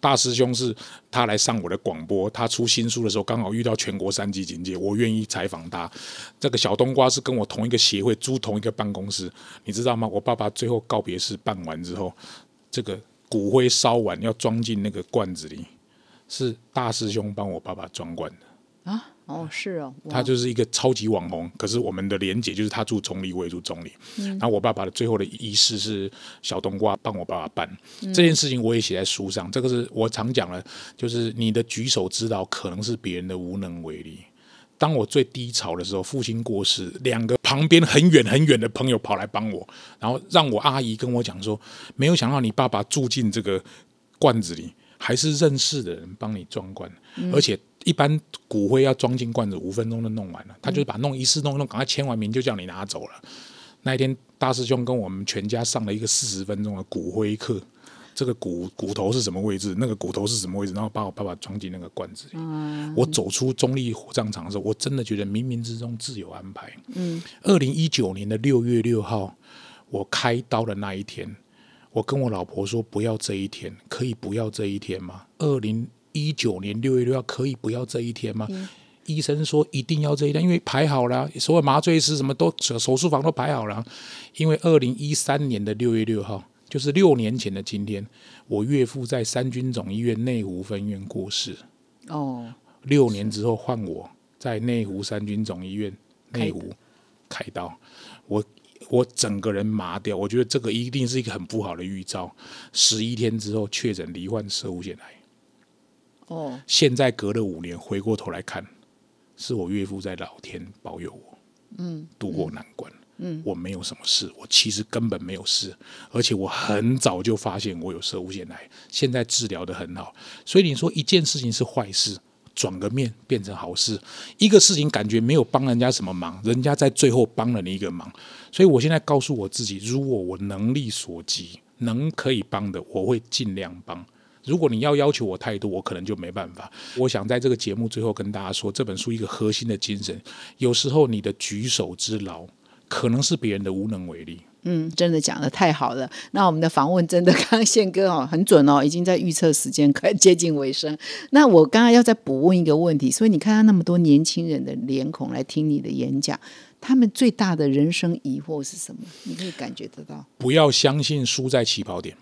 大师兄是他来上我的广播，他出新书的时候，刚好遇到全国三级警戒，我愿意采访他。这个小冬瓜是跟我同一个协会租同一个办公室，你知道吗？我爸爸最后告别式办完之后，这个骨灰烧完要装进那个罐子里，是大师兄帮我爸爸装罐的。啊，哦，是哦，他就是一个超级网红，可是我们的连结就是他住中立，我也住中立。然后我爸爸的最后的仪式是小冬瓜帮我爸爸办、这件事情，我也写在书上。这个是我常讲的，就是你的举手之劳可能是别人的无能为力。当我最低潮的时候，父亲过世，两个旁边很远很远的朋友跑来帮我，然后让我阿姨跟我讲说，没有想到你爸爸住进这个罐子里，还是认识的人帮你装罐，而且一般骨灰要装进罐子，五分钟就弄完了，他就是把弄一次弄一弄，赶快签完名就叫你拿走了。那一天，大师兄跟我们全家上了一个四十分钟的骨灰课，这个骨骨头是什么位置，那个骨头是什么位置，然后把我爸爸装进那个罐子里。我走出中立火葬场的时候，我真的觉得冥冥之中自有安排。嗯，二零一九年的六月六号，我开刀的那一天，我跟我老婆说不要这一天，可以不要这一天吗？二零一九年六月六号可以不要这一天吗？医生说一定要这一天，因为排好了，所有麻醉师什么都手术房都排好了。因为二零一三年的六月六号，就是六年前的今天，我岳父在三军总医院内湖分院过世。哦，六年之后换我在内湖三军总医院内湖开刀，我我整个人麻掉，我觉得这个一定是一个很不好的预兆。十一天之后确诊罹患射物腺癌。哦，现在隔了五年，回过头来看。是我岳父在老天保佑我，嗯，渡过难关，嗯，我没有什么事，我其实根本没有事，而且我很早就发现我有射物腺癌，现在治疗的很好，所以你说一件事情是坏事，转个面变成好事，一个事情感觉没有帮人家什么忙，人家在最后帮了你一个忙，所以我现在告诉我自己，如果我能力所及，能可以帮的，我会尽量帮。如果你要要求我太多，我可能就没办法。我想在这个节目最后跟大家说，这本书一个核心的精神，有时候你的举手之劳，可能是别人的无能为力。嗯，真的讲的太好了。那我们的访问真的，刚刚宪哥哦很准哦，已经在预测时间快接近尾声。那我刚刚要再补问一个问题，所以你看到那么多年轻人的脸孔来听你的演讲，他们最大的人生疑惑是什么？你可以感觉得到？不要相信输在起跑点。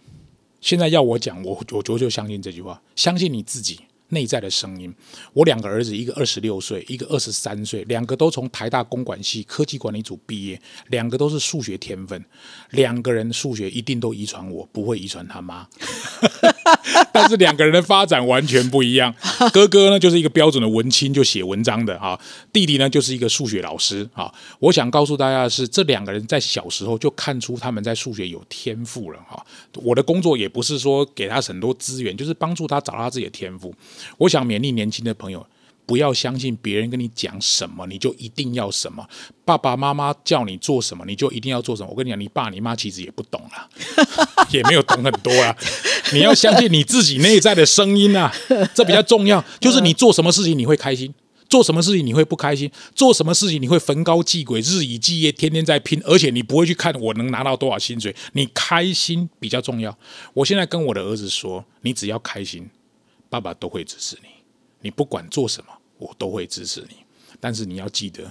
现在要我讲，我我就就相信这句话，相信你自己内在的声音。我两个儿子，一个二十六岁，一个二十三岁，两个都从台大公管系科技管理组毕业，两个都是数学天分，两个人数学一定都遗传我，不会遗传他妈。*laughs* *laughs* 但是两个人的发展完全不一样。哥哥呢，就是一个标准的文青，就写文章的啊；弟弟呢，就是一个数学老师啊。我想告诉大家的是，这两个人在小时候就看出他们在数学有天赋了哈。我的工作也不是说给他很多资源，就是帮助他找到他自己的天赋。我想勉励年轻的朋友。不要相信别人跟你讲什么，你就一定要什么。爸爸妈妈叫你做什么，你就一定要做什么。我跟你讲，你爸你妈其实也不懂啊，*laughs* 也没有懂很多啊。你要相信你自己内在的声音啊，这比较重要。就是你做什么事情你会开心，做什么事情你会不开心，做什么事情你会逢高继鬼，日以继夜，天天在拼，而且你不会去看我能拿到多少薪水。你开心比较重要。我现在跟我的儿子说，你只要开心，爸爸都会支持你。你不管做什么。我都会支持你，但是你要记得，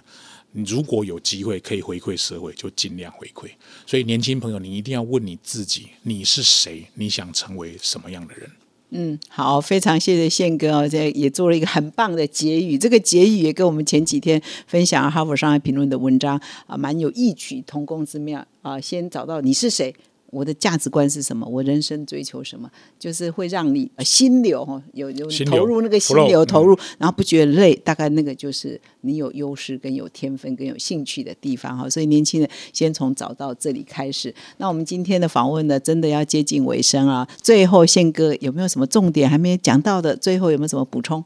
你如果有机会可以回馈社会，就尽量回馈。所以，年轻朋友，你一定要问你自己：你是谁？你想成为什么样的人？嗯，好，非常谢谢宪哥哦，这也做了一个很棒的结语。这个结语也跟我们前几天分享《哈佛商业评论》的文章啊，蛮有异曲同工之妙啊。先找到你是谁。我的价值观是什么？我人生追求什么？就是会让你心流哈，有有投入那个心流投入，然后不觉得累。大概那个就是你有优势、跟有天分、跟有兴趣的地方哈。所以年轻人先从找到这里开始。那我们今天的访问呢，真的要接近尾声啊。最后宪哥有没有什么重点还没有讲到的？最后有没有什么补充？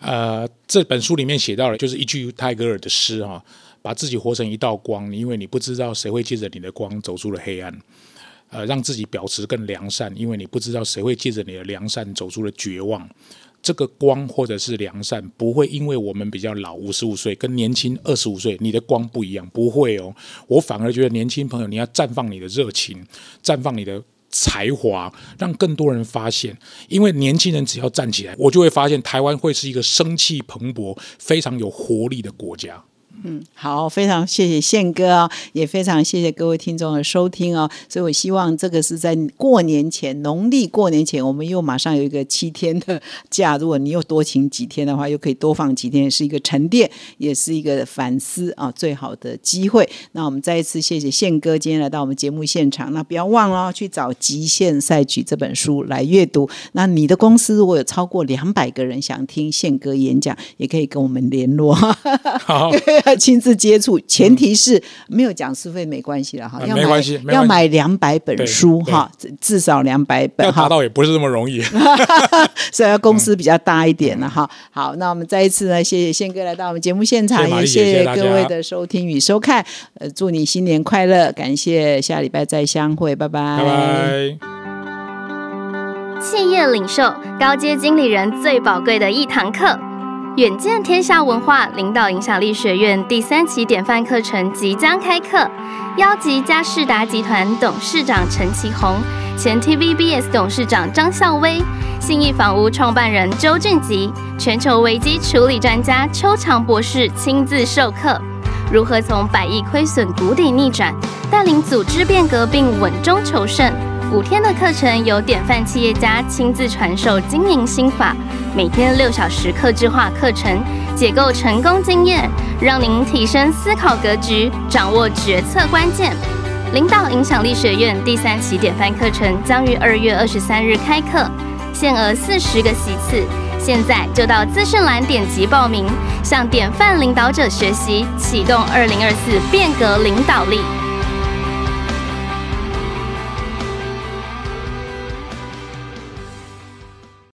呃，这本书里面写到了，就是一句泰戈尔的诗哈，把自己活成一道光，因为你不知道谁会借着你的光走出了黑暗。呃，让自己保持更良善，因为你不知道谁会借着你的良善走出了绝望。这个光或者是良善，不会因为我们比较老，五十五岁跟年轻二十五岁，你的光不一样，不会哦。我反而觉得年轻朋友，你要绽放你的热情，绽放你的才华，让更多人发现。因为年轻人只要站起来，我就会发现台湾会是一个生气蓬勃、非常有活力的国家。嗯，好，非常谢谢宪哥啊，也非常谢谢各位听众的收听哦。所以我希望这个是在过年前，农历过年前，我们又马上有一个七天的 *laughs* 假。如果你又多请几天的话，又可以多放几天，是一个沉淀，也是一个反思啊，最好的机会。那我们再一次谢谢宪哥今天来到我们节目现场。那不要忘了去找《极限赛局》这本书来阅读。那你的公司如果有超过两百个人想听宪哥演讲，也可以跟我们联络。*laughs* 好。亲自接触，前提是没有讲师费没关系了哈，要买要买两百本书哈，至少两百本，哈。达到也不是这么容易，*laughs* 所以公司比较大一点了哈。好，那我们再一次呢，谢谢宪哥来到我们节目现场，也谢谢各位的收听与收看，呃，祝你新年快乐，感谢下礼拜再相会，拜拜。企业领袖、高阶经理人最宝贵的一堂课。远见天下文化领导影响力学院第三期典范课程即将开课，邀集嘉士达集团董事长陈其宏、前 TVBS 董事长张孝威、信义房屋创办人周俊吉、全球危机处理专家邱长博士亲自授课，如何从百亿亏损谷底逆转，带领组织变革并稳中求胜。五天的课程由典范企业家亲自传授经营心法，每天六小时客制化课程，解构成功经验，让您提升思考格局，掌握决策关键。领导影响力学院第三期典范课程将于二月二十三日开课，限额四十个席次，现在就到资讯栏点击报名，向典范领导者学习，启动二零二四变革领导力。